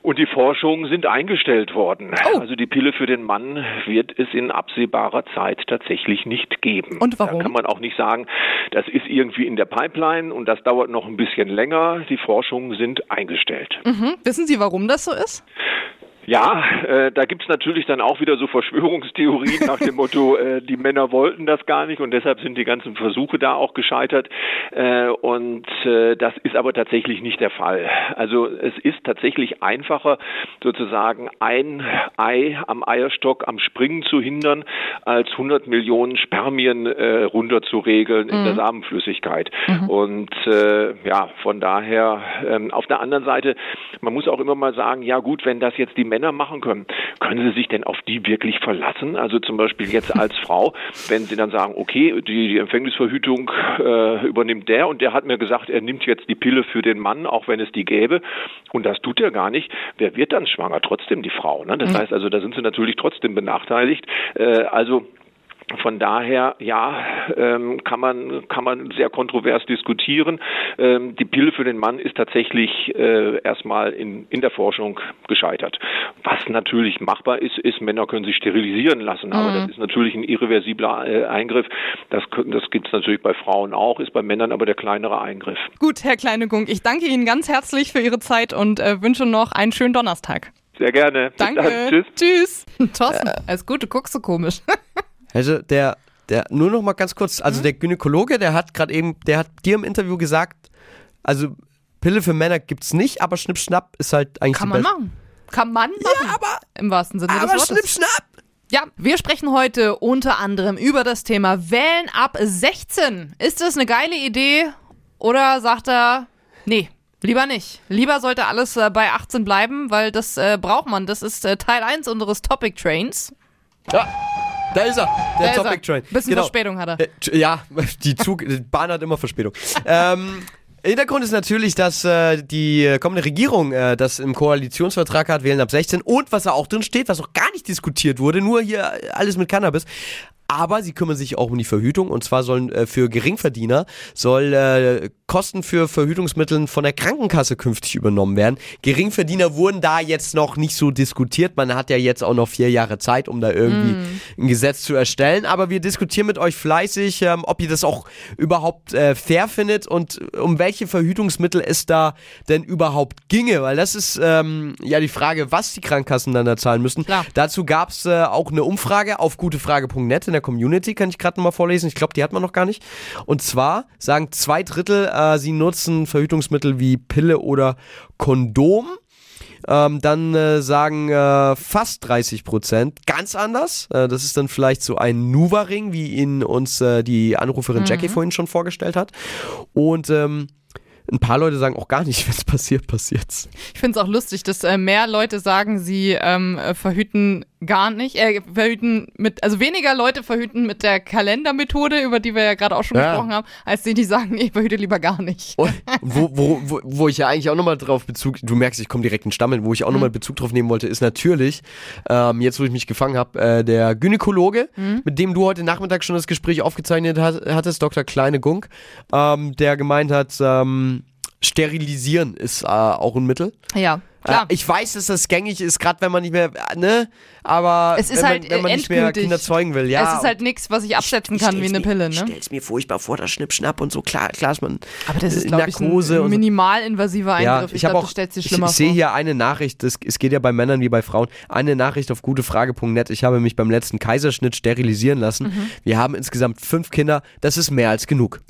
Und die Forschungen sind eingestellt worden. Also die Pille für den Mann wird es in absehbarer Zeit tatsächlich nicht geben. Und warum? Da kann man auch nicht sagen, das ist irgendwie in der Pipeline und das dauert noch ein bisschen länger. Die Forschungen sind eingestellt. Mhm. Wissen Sie, warum das so ist? Ja, äh, da gibt's natürlich dann auch wieder so Verschwörungstheorien nach dem Motto, äh, die Männer wollten das gar nicht und deshalb sind die ganzen Versuche da auch gescheitert. Äh, und äh, das ist aber tatsächlich nicht der Fall. Also es ist tatsächlich einfacher, sozusagen ein Ei am Eierstock am Springen zu hindern, als 100 Millionen Spermien äh, runterzuregeln in der Samenflüssigkeit. Und äh, ja, von daher, ähm, auf der anderen Seite, man muss auch immer mal sagen, ja gut, wenn das jetzt die Männer machen können, können sie sich denn auf die wirklich verlassen? Also zum Beispiel jetzt als Frau, wenn sie dann sagen, okay, die, die Empfängnisverhütung äh, übernimmt der und der hat mir gesagt, er nimmt jetzt die Pille für den Mann, auch wenn es die gäbe und das tut er gar nicht, wer wird dann schwanger? Trotzdem die Frau. Ne? Das heißt also, da sind sie natürlich trotzdem benachteiligt. Äh, also von daher, ja, ähm, kann man kann man sehr kontrovers diskutieren. Ähm, die Pille für den Mann ist tatsächlich äh, erstmal in in der Forschung gescheitert. Was natürlich machbar ist, ist Männer können sich sterilisieren lassen, aber das ist natürlich ein irreversibler äh, Eingriff. Das das gibt's natürlich bei Frauen auch, ist bei Männern aber der kleinere Eingriff. Gut, Herr Kleinegunk, ich danke Ihnen ganz herzlich für Ihre Zeit und äh, wünsche noch einen schönen Donnerstag. Sehr gerne. Danke. Tschüss. Tschüss. Thorsten, alles gut, du guckst so komisch. Also der, der, nur noch mal ganz kurz, Mhm. also der Gynäkologe, der hat gerade eben, der hat dir im Interview gesagt, also Pille für Männer gibt's nicht, aber Schnipp-Schnapp ist halt eigentlich Kann man beste- machen. Kann man machen. Ja, aber, Im wahrsten Sinne des aber Wortes. Schnipp-Schnapp! Ja, wir sprechen heute unter anderem über das Thema Wählen ab 16. Ist das eine geile Idee oder sagt er, nee, lieber nicht. Lieber sollte alles äh, bei 18 bleiben, weil das äh, braucht man. Das ist äh, Teil 1 unseres Topic Trains. Ja, da ist er, der Da er. Topic Train. Bisschen Genau. Verspätung hat er. Äh, Ja, die Zug, die Bahn hat immer Verspätung. ähm, Hintergrund ist natürlich, dass äh, die kommende Regierung äh, das im Koalitionsvertrag hat, wählen ab 16 und was da auch drin steht, was auch gar nicht diskutiert wurde, nur hier alles mit Cannabis. Aber sie kümmern sich auch um die Verhütung und zwar sollen äh, für Geringverdiener soll äh, Kosten für Verhütungsmittel von der Krankenkasse künftig übernommen werden. Geringverdiener wurden da jetzt noch nicht so diskutiert. Man hat ja jetzt auch noch vier Jahre Zeit, um da irgendwie ein Gesetz zu erstellen. Aber wir diskutieren mit euch fleißig, ähm, ob ihr das auch überhaupt äh, fair findet und um welche Verhütungsmittel es da denn überhaupt ginge. Weil das ist ähm, ja die Frage, was die Krankenkassen dann da zahlen müssen. Klar. Dazu gab es äh, auch eine Umfrage auf gutefrage.net der Community, kann ich gerade mal vorlesen. Ich glaube, die hat man noch gar nicht. Und zwar sagen zwei Drittel, äh, sie nutzen Verhütungsmittel wie Pille oder Kondom. Ähm, dann äh, sagen äh, fast 30 Prozent ganz anders. Äh, das ist dann vielleicht so ein Nuva-Ring, wie ihn uns äh, die Anruferin Jackie vorhin schon vorgestellt hat. Und ähm, ein paar Leute sagen auch gar nicht, wenn es passiert, passiert's. Ich finde es auch lustig, dass äh, mehr Leute sagen, sie ähm, äh, verhüten gar nicht, äh, verhüten mit, also weniger Leute verhüten mit der Kalendermethode, über die wir ja gerade auch schon Ja. gesprochen haben, als die, die sagen, ich verhüte lieber gar nicht. Und wo, wo, wo, wo ich ja eigentlich auch nochmal drauf Bezug, du merkst, ich komme direkt in Stammeln, wo ich auch nochmal Bezug drauf nehmen wollte, ist natürlich, ähm, jetzt wo ich mich gefangen habe, äh, der Gynäkologe, mit dem du heute Nachmittag schon das Gespräch aufgezeichnet hat, hattest, Dr. Kleine Gunk, ähm, der gemeint hat, ähm, sterilisieren ist äh, auch ein Mittel. Ja, klar. Äh, ich weiß, dass das gängig ist, gerade wenn man nicht mehr, äh, ne? Aber Es ist wenn, halt, man, wenn man äh, nicht mehr. Kinder zeugen will, ja. es ist halt nichts, was ich absetzen kann wie eine Pille, Ich ne? stell's mir furchtbar vor, das Schnippschnapp und so, klar, klar ist man Aber das ist, glaube ich, ein so. minimalinvasiver Ja, Eingriff. ich, ich habe glaube, das stellt sich ich, schlimmer ich sehe vor. hier eine Nachricht, das, es geht ja bei Männern wie bei Frauen, eine Nachricht auf gutefrage.net. Ich habe mich beim letzten Kaiserschnitt sterilisieren lassen. Mhm. Wir haben insgesamt fünf Kinder, das ist mehr als genug.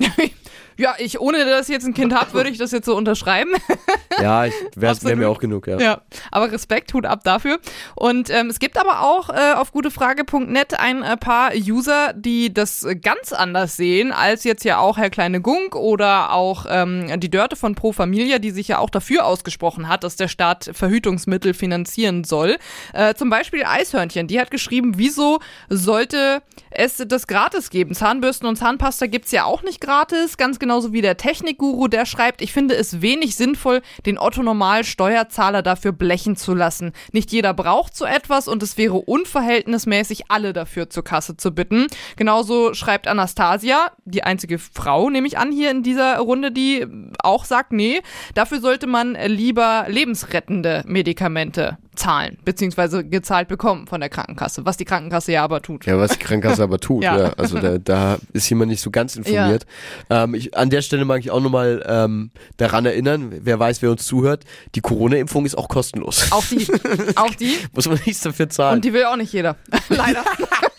Ja, ich, ohne dass ich jetzt ein Kind habe, würde ich das jetzt so unterschreiben. ja, ich wäre Absolut. mir auch genug, ja. Ja, aber Respekt, Hut ab dafür. Und ähm, es gibt aber auch äh, auf gutefrage.net ein äh, paar User, die das ganz anders sehen, als jetzt ja auch Herr Kleine Gunk oder auch ähm, die Dörte von Pro Familia, die sich ja auch dafür ausgesprochen hat, dass der Staat Verhütungsmittel finanzieren soll. Äh, zum Beispiel Eishörnchen, die hat geschrieben, wieso sollte es das gratis geben? Zahnbürsten und Zahnpasta gibt's ja auch nicht gratis, ganz genauso wie der Technikguru, der schreibt, ich finde es wenig sinnvoll, den Otto-Normal-Steuerzahler dafür blechen zu lassen. Nicht jeder braucht so etwas und es wäre unverhältnismäßig, alle dafür zur Kasse zu bitten. Genauso schreibt Anastasia, die einzige Frau, nehme ich an, hier in dieser Runde, die auch sagt, nee, dafür sollte man lieber lebensrettende Medikamente zahlen, beziehungsweise gezahlt bekommen von der Krankenkasse, was die Krankenkasse ja aber tut. Ja, was die Krankenkasse aber tut, Ja. ja. Also da, da ist jemand nicht so ganz informiert. Ähm, ich, an der Stelle mag ich auch nochmal ähm, daran erinnern, wer weiß, wer uns zuhört, die Corona-Impfung ist auch kostenlos. Auch die, auch die. Muss man nichts dafür zahlen. Und die will auch nicht jeder. Leider.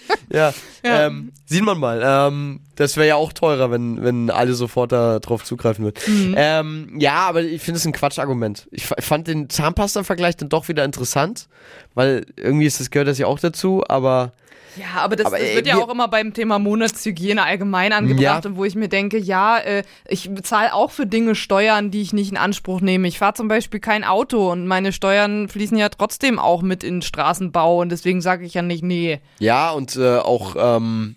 Ja, Ja. Ähm, sieht man mal. Ähm, das wäre ja auch teurer, wenn, wenn alle sofort da drauf zugreifen würden. Mhm. Ähm, ja, aber ich finde es ein Quatschargument. Ich fa- fand den Zahnpasta-Vergleich dann doch wieder interessant, weil irgendwie ist das gehört das ja auch dazu, aber Ja, aber das, Aber, das ey, wird ja wir- auch immer beim Thema Monatshygiene allgemein angebracht Ja. und wo ich mir denke, ja, äh, ich bezahle auch für Dinge Steuern, die ich nicht in Anspruch nehme. Ich fahre zum Beispiel kein Auto und meine Steuern fließen ja trotzdem auch mit in Straßenbau und deswegen sage ich ja nicht, nee. ja, und äh, auch, ähm,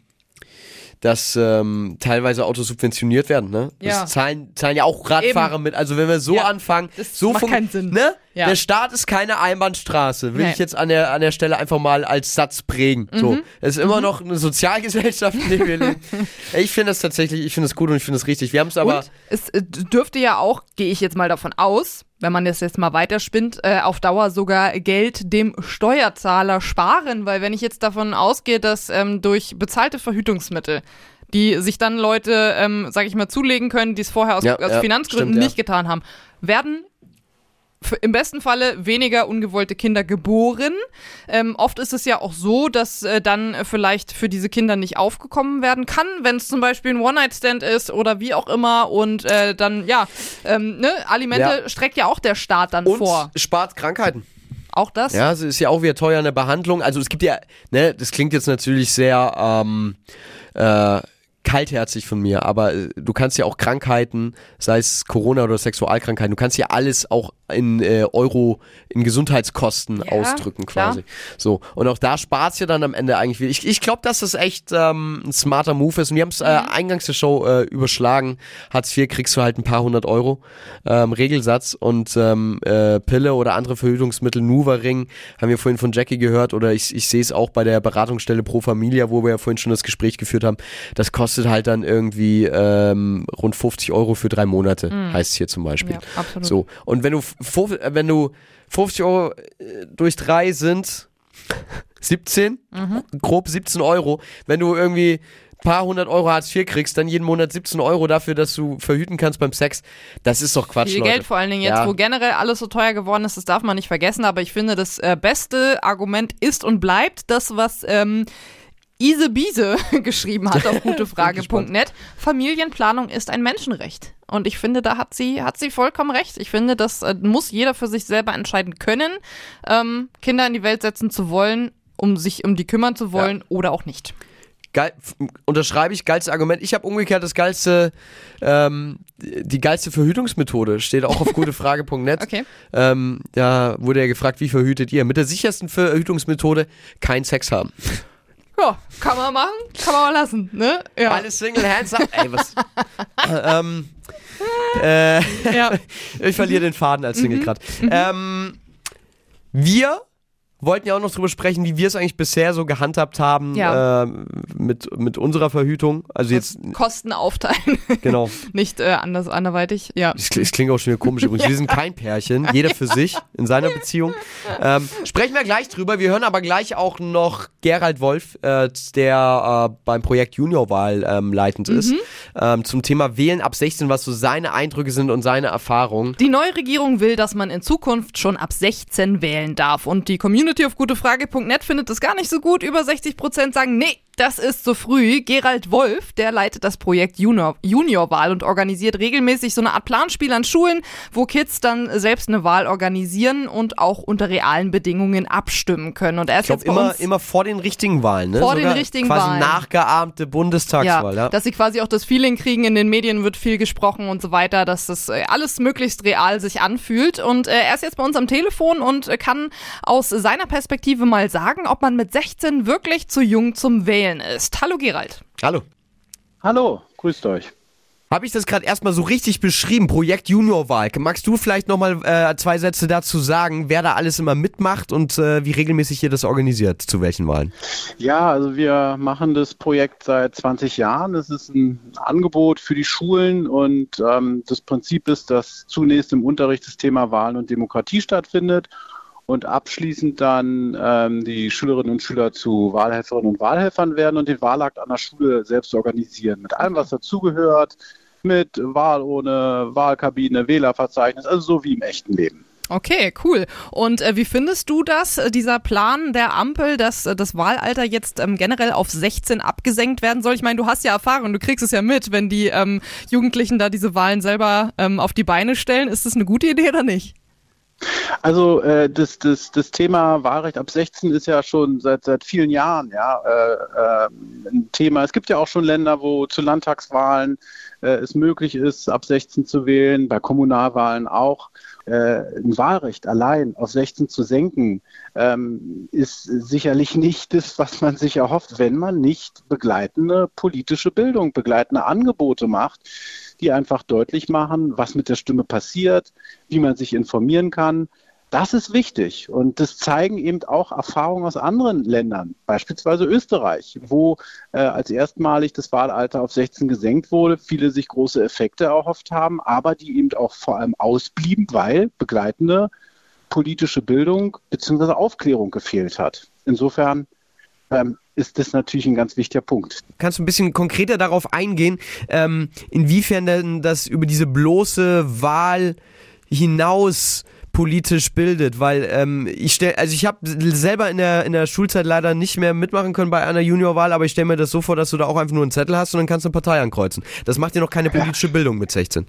dass ähm, teilweise Autos subventioniert werden, ne? Ja. Das zahlen, zahlen ja auch Radfahrer Eben. mit. Also wenn wir so Ja, anfangen, das so macht keinen Sinn. Ne? Ja. Der Staat ist keine Einbahnstraße, will Nee. ich jetzt an der, an der Stelle einfach mal als Satz prägen. So. Mhm. Es ist immer noch eine Sozialgesellschaft, in der wir leben. Ich finde das tatsächlich, ich finde es gut und ich finde es richtig. Wir haben es aber. und es äh, dürfte ja auch, gehe ich jetzt mal davon aus, wenn man das jetzt mal weiterspinnt, äh, auf Dauer sogar Geld dem Steuerzahler sparen, weil wenn ich jetzt davon ausgehe, dass ähm, durch bezahlte Verhütungsmittel die sich dann Leute, ähm, sage ich mal, zulegen können, die es vorher aus, Ja, aus ja, Finanzgründen stimmt, ja. nicht getan haben, werden im besten Falle weniger ungewollte Kinder geboren. Ähm, oft ist es ja auch so, dass äh, dann vielleicht für diese Kinder nicht aufgekommen werden kann, wenn es zum Beispiel ein One-Night-Stand ist oder wie auch immer und äh, dann, ja, ähm, ne, Alimente Ja. streckt ja auch der Staat dann und vor. spart Krankheiten. Auch das? Ja, es ist ja auch wieder teuer eine Behandlung. Also es gibt ja, ne, das klingt jetzt natürlich sehr, ähm, äh, kaltherzig von mir, aber äh, du kannst ja auch Krankheiten, sei es Corona oder Sexualkrankheiten, du kannst ja alles auch in äh, Euro, in Gesundheitskosten Ja, ausdrücken klar. quasi. So, und auch da spart ja dann am Ende eigentlich viel. Ich, ich glaube, dass das echt ähm, ein smarter Move ist. Und wir haben es äh, Mhm. eingangs der Show äh, überschlagen. Hartz IV kriegst du halt ein paar hundert Euro ähm, Regelsatz und ähm, äh, Pille oder andere Verhütungsmittel, Nuva-Ring, haben wir vorhin von Jackie gehört oder ich, ich sehe es auch bei der Beratungsstelle Pro Familia, wo wir ja vorhin schon das Gespräch geführt haben. Das kostet halt dann irgendwie ähm, rund 50 Euro für drei Monate, heißt es hier zum Beispiel. Mhm. Ja, absolut. So, und wenn du, äh, wenn du 50 Euro äh, durch drei sind 17, Mhm. grob 17 Euro. Wenn du irgendwie ein paar hundert Euro Hartz IV kriegst, dann jeden Monat 17 Euro dafür, dass du verhüten kannst beim Sex, das ist doch Quatsch, Viel Leute. Geld vor allen Dingen jetzt, Ja. wo generell alles so teuer geworden ist, das darf man nicht vergessen. Aber ich finde, das äh, beste Argument ist und bleibt das, was ähm, Ise Biese geschrieben hat auf gutefrage.net. Familienplanung ist ein Menschenrecht. Und ich finde, da hat sie, hat sie vollkommen recht. Ich finde, das äh, muss jeder für sich selber entscheiden können, ähm, Kinder in die Welt setzen zu wollen, um sich um die kümmern zu wollen oder auch nicht. Geil, unterschreibe ich, geilstes Argument. Ich habe umgekehrt das geilste, ähm, die geilste Verhütungsmethode, steht auch auf gutefrage.net. Okay. Ähm, da wurde ja gefragt, wie verhütet ihr? Mit der sichersten Verhütungsmethode kein Sex haben. Ja, kann man machen, kann man mal lassen, ne? Ja. Alle Single Hands up. Ey, was? ähm, äh, ja. ich verliere den Faden als Single gerade. Ähm, wir wollten ja auch noch drüber sprechen, wie wir es eigentlich bisher so gehandhabt haben Ja. ähm, mit, mit unserer Verhütung. Also jetzt, Kosten aufteilen, genau. nicht äh, anders anderweitig. Ja. Klingt, es klingt auch schon wieder komisch übrigens. Wir sind kein Pärchen, jeder für sich in seiner Beziehung. Ähm, sprechen wir gleich drüber. Wir hören aber gleich auch noch Gerald Wolf, äh, der äh, beim Projekt Juniorwahl ähm, leitend ist, ähm, zum Thema Wählen ab 16, was so seine Eindrücke sind und seine Erfahrungen. Die neue Regierung will, dass man in Zukunft schon ab 16 wählen darf. Und die Community auf gutefrage.net findet das gar nicht so gut. Über 60 Prozent sagen, nee, das ist zu früh. Gerald Wolf, der leitet das Projekt Junior, Juniorwahl und organisiert regelmäßig so eine Art Planspiel an Schulen, wo Kids dann selbst eine Wahl organisieren und auch unter realen Bedingungen abstimmen können. Und er ist Ich glaube jetzt immer, immer vor den richtigen Wahlen, ne? Vor den Sogar richtigen quasi Wahlen. nachgeahmte Bundestagswahl, ja. dass sie quasi auch das Feeling kriegen, in den Medien wird viel gesprochen und so weiter, dass das äh, alles möglichst real sich anfühlt. Und äh, er ist jetzt bei uns am Telefon und äh, kann aus seiner Perspektive mal sagen, ob man mit 16 wirklich zu jung zum Wählen ist. Hallo Gerald. Hallo. Hallo, grüßt euch. Habe ich das gerade erstmal so richtig beschrieben? Projekt Juniorwahl. Magst du vielleicht nochmal äh, zwei Sätze dazu sagen, wer da alles immer mitmacht und äh, wie regelmäßig ihr das organisiert? Zu welchen Wahlen? Ja, also wir machen das Projekt seit 20 Jahren. Es ist ein Angebot für die Schulen und ähm, das Prinzip ist, dass zunächst im Unterricht das Thema Wahlen und Demokratie stattfindet und abschließend dann ähm, die Schülerinnen und Schüler zu Wahlhelferinnen und Wahlhelfern werden und den Wahlakt an der Schule selbst organisieren. Mit allem, was dazugehört, mit Wahlurne, Wahlkabine, Wählerverzeichnis, also so wie im echten Leben. Okay, cool. Und äh, wie findest du das, äh, dieser Plan der Ampel, dass äh, das Wahlalter jetzt ähm, generell auf 16 abgesenkt werden soll? Ich meine, du hast ja Erfahrung, du kriegst es ja mit, wenn die ähm, Jugendlichen da diese Wahlen selber ähm, auf die Beine stellen. Ist das eine gute Idee oder nicht? Also äh, das, das, das Thema Wahlrecht ab 16 ist ja schon seit, seit vielen Jahren ja, äh, äh, ein Thema. Es gibt ja auch schon Länder, wo zu Landtagswahlen äh, es möglich ist, ab 16 zu wählen, bei Kommunalwahlen auch. Äh, ein Wahlrecht allein auf 16 zu senken, ähm, ist sicherlich nicht das, was man sich erhofft, wenn man nicht begleitende politische Bildung, begleitende Angebote macht, die einfach deutlich machen, was mit der Stimme passiert, wie man sich informieren kann. Das ist wichtig und das zeigen eben auch Erfahrungen aus anderen Ländern, beispielsweise Österreich, wo äh, als erstmalig das Wahlalter auf 16 gesenkt wurde, viele sich große Effekte erhofft haben, aber die eben auch vor allem ausblieben, weil begleitende politische Bildung bzw. Aufklärung gefehlt hat. Insofern ähm, ist das natürlich ein ganz wichtiger Punkt. Kannst du ein bisschen konkreter darauf eingehen, ähm, inwiefern denn das über diese bloße Wahl hinaus politisch bildet, weil ähm, ich stell, also ich habe selber in der in der Schulzeit leider nicht mehr mitmachen können bei einer Juniorwahl, aber ich stelle mir das so vor, dass du da auch einfach nur einen Zettel hast und dann kannst du eine Partei ankreuzen. Das macht dir noch keine politische Bildung mit 16.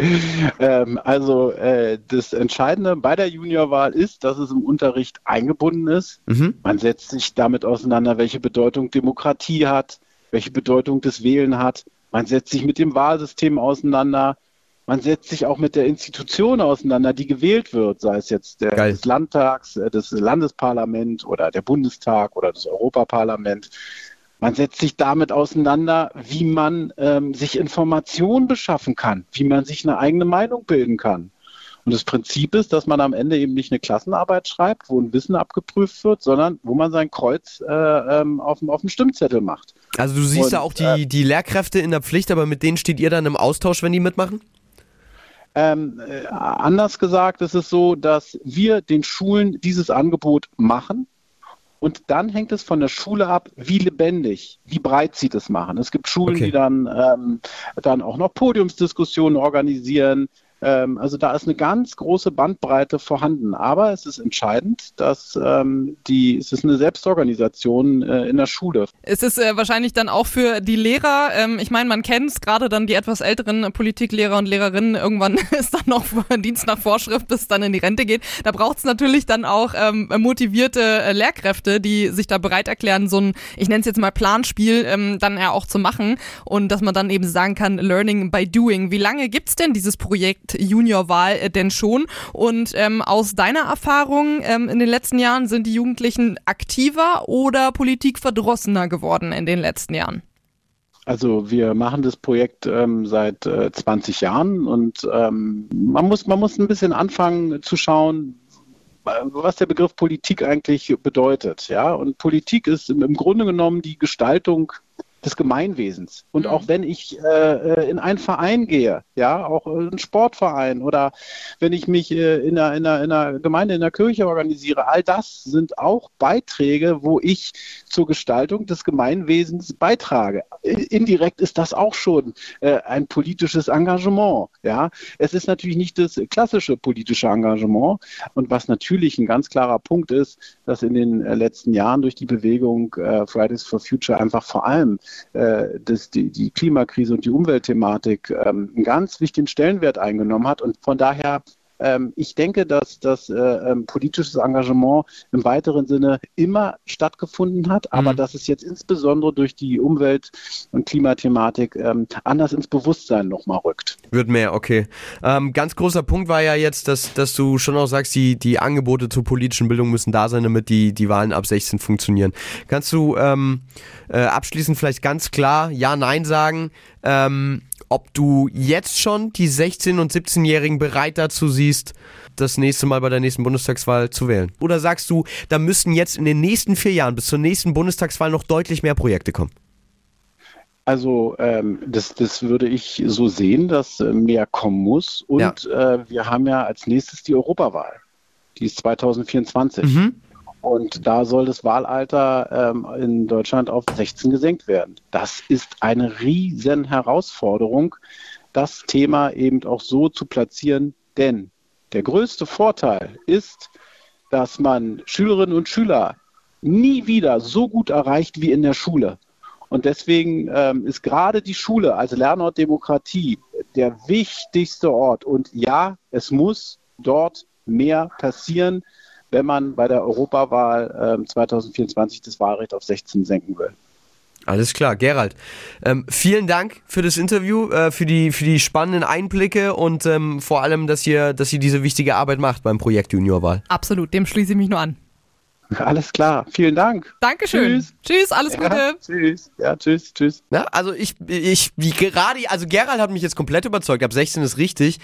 Ähm, also äh, das Entscheidende bei der Juniorwahl ist, dass es im Unterricht eingebunden ist. Mhm. Man setzt sich damit auseinander, welche Bedeutung Demokratie hat, welche Bedeutung das Wählen hat. Man setzt sich mit dem Wahlsystem auseinander. Man setzt sich auch mit der Institution auseinander, die gewählt wird, sei es jetzt der, des Landtags, äh, das Landesparlament oder der Bundestag oder das Europaparlament. Man setzt sich damit auseinander, wie man ähm, sich Informationen beschaffen kann, wie man sich eine eigene Meinung bilden kann. Und das Prinzip ist, dass man am Ende eben nicht eine Klassenarbeit schreibt, wo ein Wissen abgeprüft wird, sondern wo man sein Kreuz äh, ähm, auf, auf dem Stimmzettel macht. Also du siehst Und, da auch die, äh, die Lehrkräfte in der Pflicht, aber mit denen steht ihr dann im Austausch, wenn die mitmachen? Ähm, äh, anders gesagt ist es so, dass wir den Schulen dieses Angebot machen. Und dann hängt es von der Schule ab, wie lebendig, wie breit sie das machen. Es gibt Schulen, Okay. die dann, ähm, dann auch noch Podiumsdiskussionen organisieren. Ähm, also da ist eine ganz große Bandbreite vorhanden. Aber es ist entscheidend, dass ähm, die, es ist eine Selbstorganisation äh, in der Schule. Es ist äh, wahrscheinlich dann auch für die Lehrer, ähm, ich meine, man kennt es, gerade dann die etwas älteren Politiklehrer und Lehrerinnen, irgendwann ist dann noch Dienst nach Vorschrift, bis es dann in die Rente geht. Da braucht es natürlich dann auch ähm, motivierte äh, Lehrkräfte, die sich da bereit erklären, so ein, ich nenne es jetzt mal Planspiel, ähm, dann ja auch zu machen und dass man dann eben sagen kann, Learning by Doing. Wie lange gibt's denn dieses Projekt Juniorwahl äh, denn schon? Und ähm, aus deiner Erfahrung ähm, in den letzten Jahren sind die Jugendlichen aktiver oder politikverdrossener geworden in den letzten Jahren? Also wir machen das Projekt ähm, seit äh, 20 Jahren und ähm, man, muss, man muss ein bisschen anfangen zu schauen, äh, was der Begriff Politik eigentlich bedeutet. Ja? Und Politik ist im, im Grunde genommen die Gestaltung des Gemeinwesens. Und auch wenn ich äh, in einen Verein gehe, ja, auch äh, einen Sportverein oder wenn ich mich äh, in, einer, in, einer, in einer Gemeinde, in einer Kirche organisiere, all das sind auch Beiträge, wo ich zur Gestaltung des Gemeinwesens beitrage. Indirekt ist das auch schon äh, ein politisches Engagement. Ja, es ist natürlich nicht das klassische politische Engagement. Und was natürlich ein ganz klarer Punkt ist, dass in den äh, letzten Jahren durch die Bewegung äh, Fridays for Future einfach vor allem äh, das, die, die Klimakrise und die Umweltthematik ähm, einen ganz wichtigen Stellenwert eingenommen hat. Und von daher ähm, ich denke, dass das äh, ähm, politisches Engagement im weiteren Sinne immer stattgefunden hat, aber dass es jetzt insbesondere durch die Umwelt- und Klimathematik ähm, anders ins Bewusstsein nochmal rückt. Wird mehr, okay. Ähm, ganz großer Punkt war ja jetzt, dass, dass du schon auch sagst, die, die Angebote zur politischen Bildung müssen da sein, damit die, die Wahlen ab 16 funktionieren. Kannst du ähm, äh, abschließend vielleicht ganz klar Ja, Nein sagen, ähm, ob du jetzt schon die 16- und 17-Jährigen bereit dazu siehst, das nächste Mal bei der nächsten Bundestagswahl zu wählen? Oder sagst du, da müssten jetzt in den nächsten vier Jahren bis zur nächsten Bundestagswahl noch deutlich mehr Projekte kommen? Also ähm, das, das würde ich so sehen, dass äh, mehr kommen muss. Und äh, wir haben ja als nächstes die Europawahl. Die ist 2024. Und da soll das Wahlalter ähm, in Deutschland auf 16 gesenkt werden. Das ist eine riesen Herausforderung, das Thema eben auch so zu platzieren. Denn der größte Vorteil ist, dass man Schülerinnen und Schüler nie wieder so gut erreicht wie in der Schule. Und deswegen ähm, ist gerade die Schule als Lernort Demokratie der wichtigste Ort. Und ja, es muss dort mehr passieren, wenn man bei der Europawahl ähm, 2024 das Wahlrecht auf 16 senken will. Alles klar, Gerald. Ähm, vielen Dank für das Interview, äh, für, die, für die spannenden Einblicke und ähm, vor allem, dass ihr, dass ihr diese wichtige Arbeit macht beim Projekt Juniorwahl. Absolut, dem schließe ich mich nur an. Alles klar, vielen Dank. Dankeschön. Tschüss. Tschüss, alles Gute. Ja, tschüss. Ja, tschüss, tschüss. Na, also ich, ich, wie gerade, also Gerald hat mich jetzt komplett überzeugt. Ab 16 ist richtig.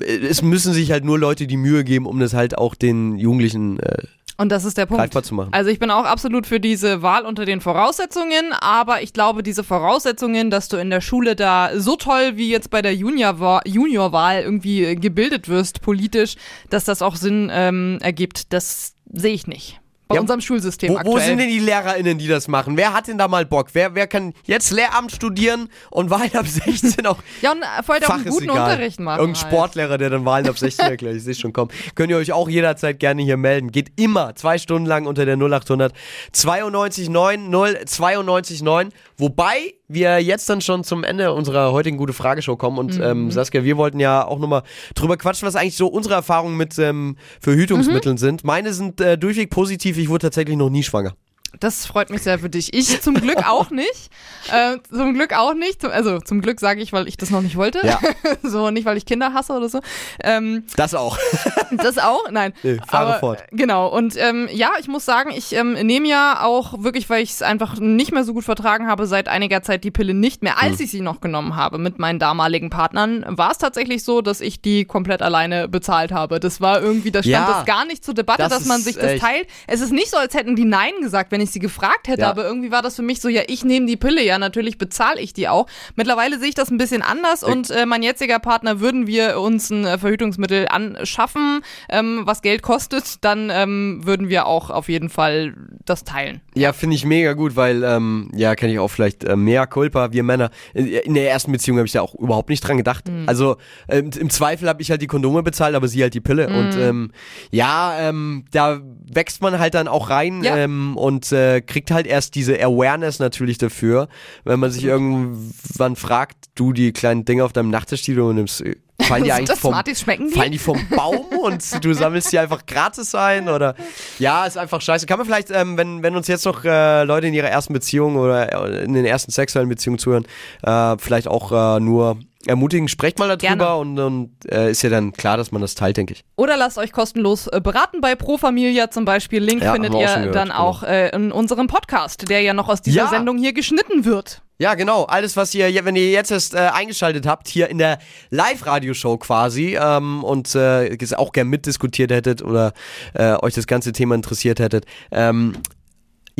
Es müssen sich halt nur Leute die Mühe geben, um das halt auch den Jugendlichen äh, Und das ist der Punkt. greifbar zu machen. Also ich bin auch absolut für diese Wahl unter den Voraussetzungen, aber ich glaube, diese Voraussetzungen, dass du in der Schule da so toll wie jetzt bei der Juniorwahl Juniorwahl irgendwie äh, gebildet wirst politisch, dass das auch Sinn ähm, ergibt, das sehe ich nicht. Bei Ja, unserem Schulsystem Wo, aktuell. wo sind denn die LehrerInnen, die das machen? Wer hat denn da mal Bock? Wer, wer kann jetzt Lehramt studieren und Wahl ab 16 auch ja, und äh, vorher auch einen guten egal. Unterricht machen. Irgendein halt. Sportlehrer, der dann Wahlen ab 16 erklärt, ich sehe schon kommen. Könnt ihr euch auch jederzeit gerne hier melden. Geht immer zwei Stunden lang unter der 0800 92 9 0 92 9. Wobei wir jetzt dann schon zum Ende unserer heutigen gute Frageshow kommen und Mhm. ähm, Saskia, wir wollten ja auch nochmal drüber quatschen, was eigentlich so unsere Erfahrungen mit ähm, Verhütungsmitteln Mhm. sind. Meine sind äh, durchweg positiv. Ich wurde tatsächlich noch nie schwanger. Das freut mich sehr für dich. Ich zum Glück auch nicht. Äh, zum Glück auch nicht. Also zum Glück sage ich, weil ich das noch nicht wollte. Ja. so, nicht weil ich Kinder hasse oder so. Ähm, Das auch. das auch? Nein. Nee, fahre Aber, fort. Genau. Und ähm, ja, ich muss sagen, ich ähm, nehme ja auch wirklich, weil ich es einfach nicht mehr so gut vertragen habe, seit einiger Zeit die Pille nicht mehr. Als Hm. ich sie noch genommen habe mit meinen damaligen Partnern, war es tatsächlich so, dass ich die komplett alleine bezahlt habe. Das war irgendwie, da stand Ja. das gar nicht zur Debatte, Das dass man sich das echt- teilt. Es ist nicht so, als hätten die Nein gesagt, wenn ich sie gefragt hätte, Ja. aber irgendwie war das für mich so, ja, ich nehme die Pille, ja, natürlich bezahle ich die auch. Mittlerweile sehe ich das ein bisschen anders und äh, mein jetziger Partner würden wir uns ein äh, Verhütungsmittel anschaffen, ähm, was Geld kostet, dann ähm, würden wir auch auf jeden Fall das teilen. Ja, finde ich mega gut, weil, ähm, ja, kenne ich auch vielleicht äh, mehr Culpa, wir Männer. In, in der ersten Beziehung habe ich da auch überhaupt nicht dran gedacht. Also ähm, im Zweifel habe ich halt die Kondome bezahlt, aber sie halt die Pille. Und ähm, ja, ähm, da wächst man halt dann auch rein Ja. ähm, äh, kriegt halt erst diese Awareness natürlich dafür, wenn man sich irgendwann fragt, du die kleinen Dinge auf deinem Nachttisch, die du nimmst, äh, fallen die eigentlich vom, Smarties, die? fallen die vom Baum und du sammelst die einfach gratis ein oder ja, ist einfach scheiße. Kann man vielleicht, ähm, wenn, wenn uns jetzt noch äh, Leute in ihrer ersten Beziehung oder in den ersten sexuellen Beziehungen zuhören, äh, vielleicht auch äh, nur ermutigen, sprecht mal darüber Gerne. und, und äh, ist ja dann klar, dass man das teilt, denke ich. Oder lasst euch kostenlos äh, beraten bei Pro Familia zum Beispiel. Link Ja, findet auch ihr schon gehört, dann genau. auch äh, in unserem Podcast, der ja noch aus dieser Ja. Sendung hier geschnitten wird. Ja, genau. Alles, was ihr, wenn ihr jetzt erst äh, eingeschaltet habt, hier in der Live-Radio-Show quasi ähm, und äh, auch gern mitdiskutiert hättet oder äh, euch das ganze Thema interessiert hättet, ähm,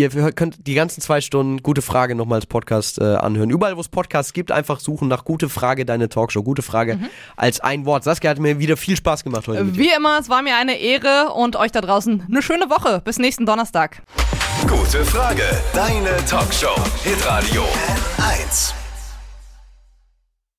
Ihr könnt die ganzen zwei Stunden Gute Frage nochmal als Podcast äh, anhören. Überall, wo es Podcasts gibt, einfach suchen nach Gute Frage, deine Talkshow. Gute Frage als ein Wort. Saskia hat mir wieder viel Spaß gemacht heute. Mit dir. Wie immer, es war mir eine Ehre und euch da draußen eine schöne Woche. Bis nächsten Donnerstag. Gute Frage, deine Talkshow. Hitradio N1.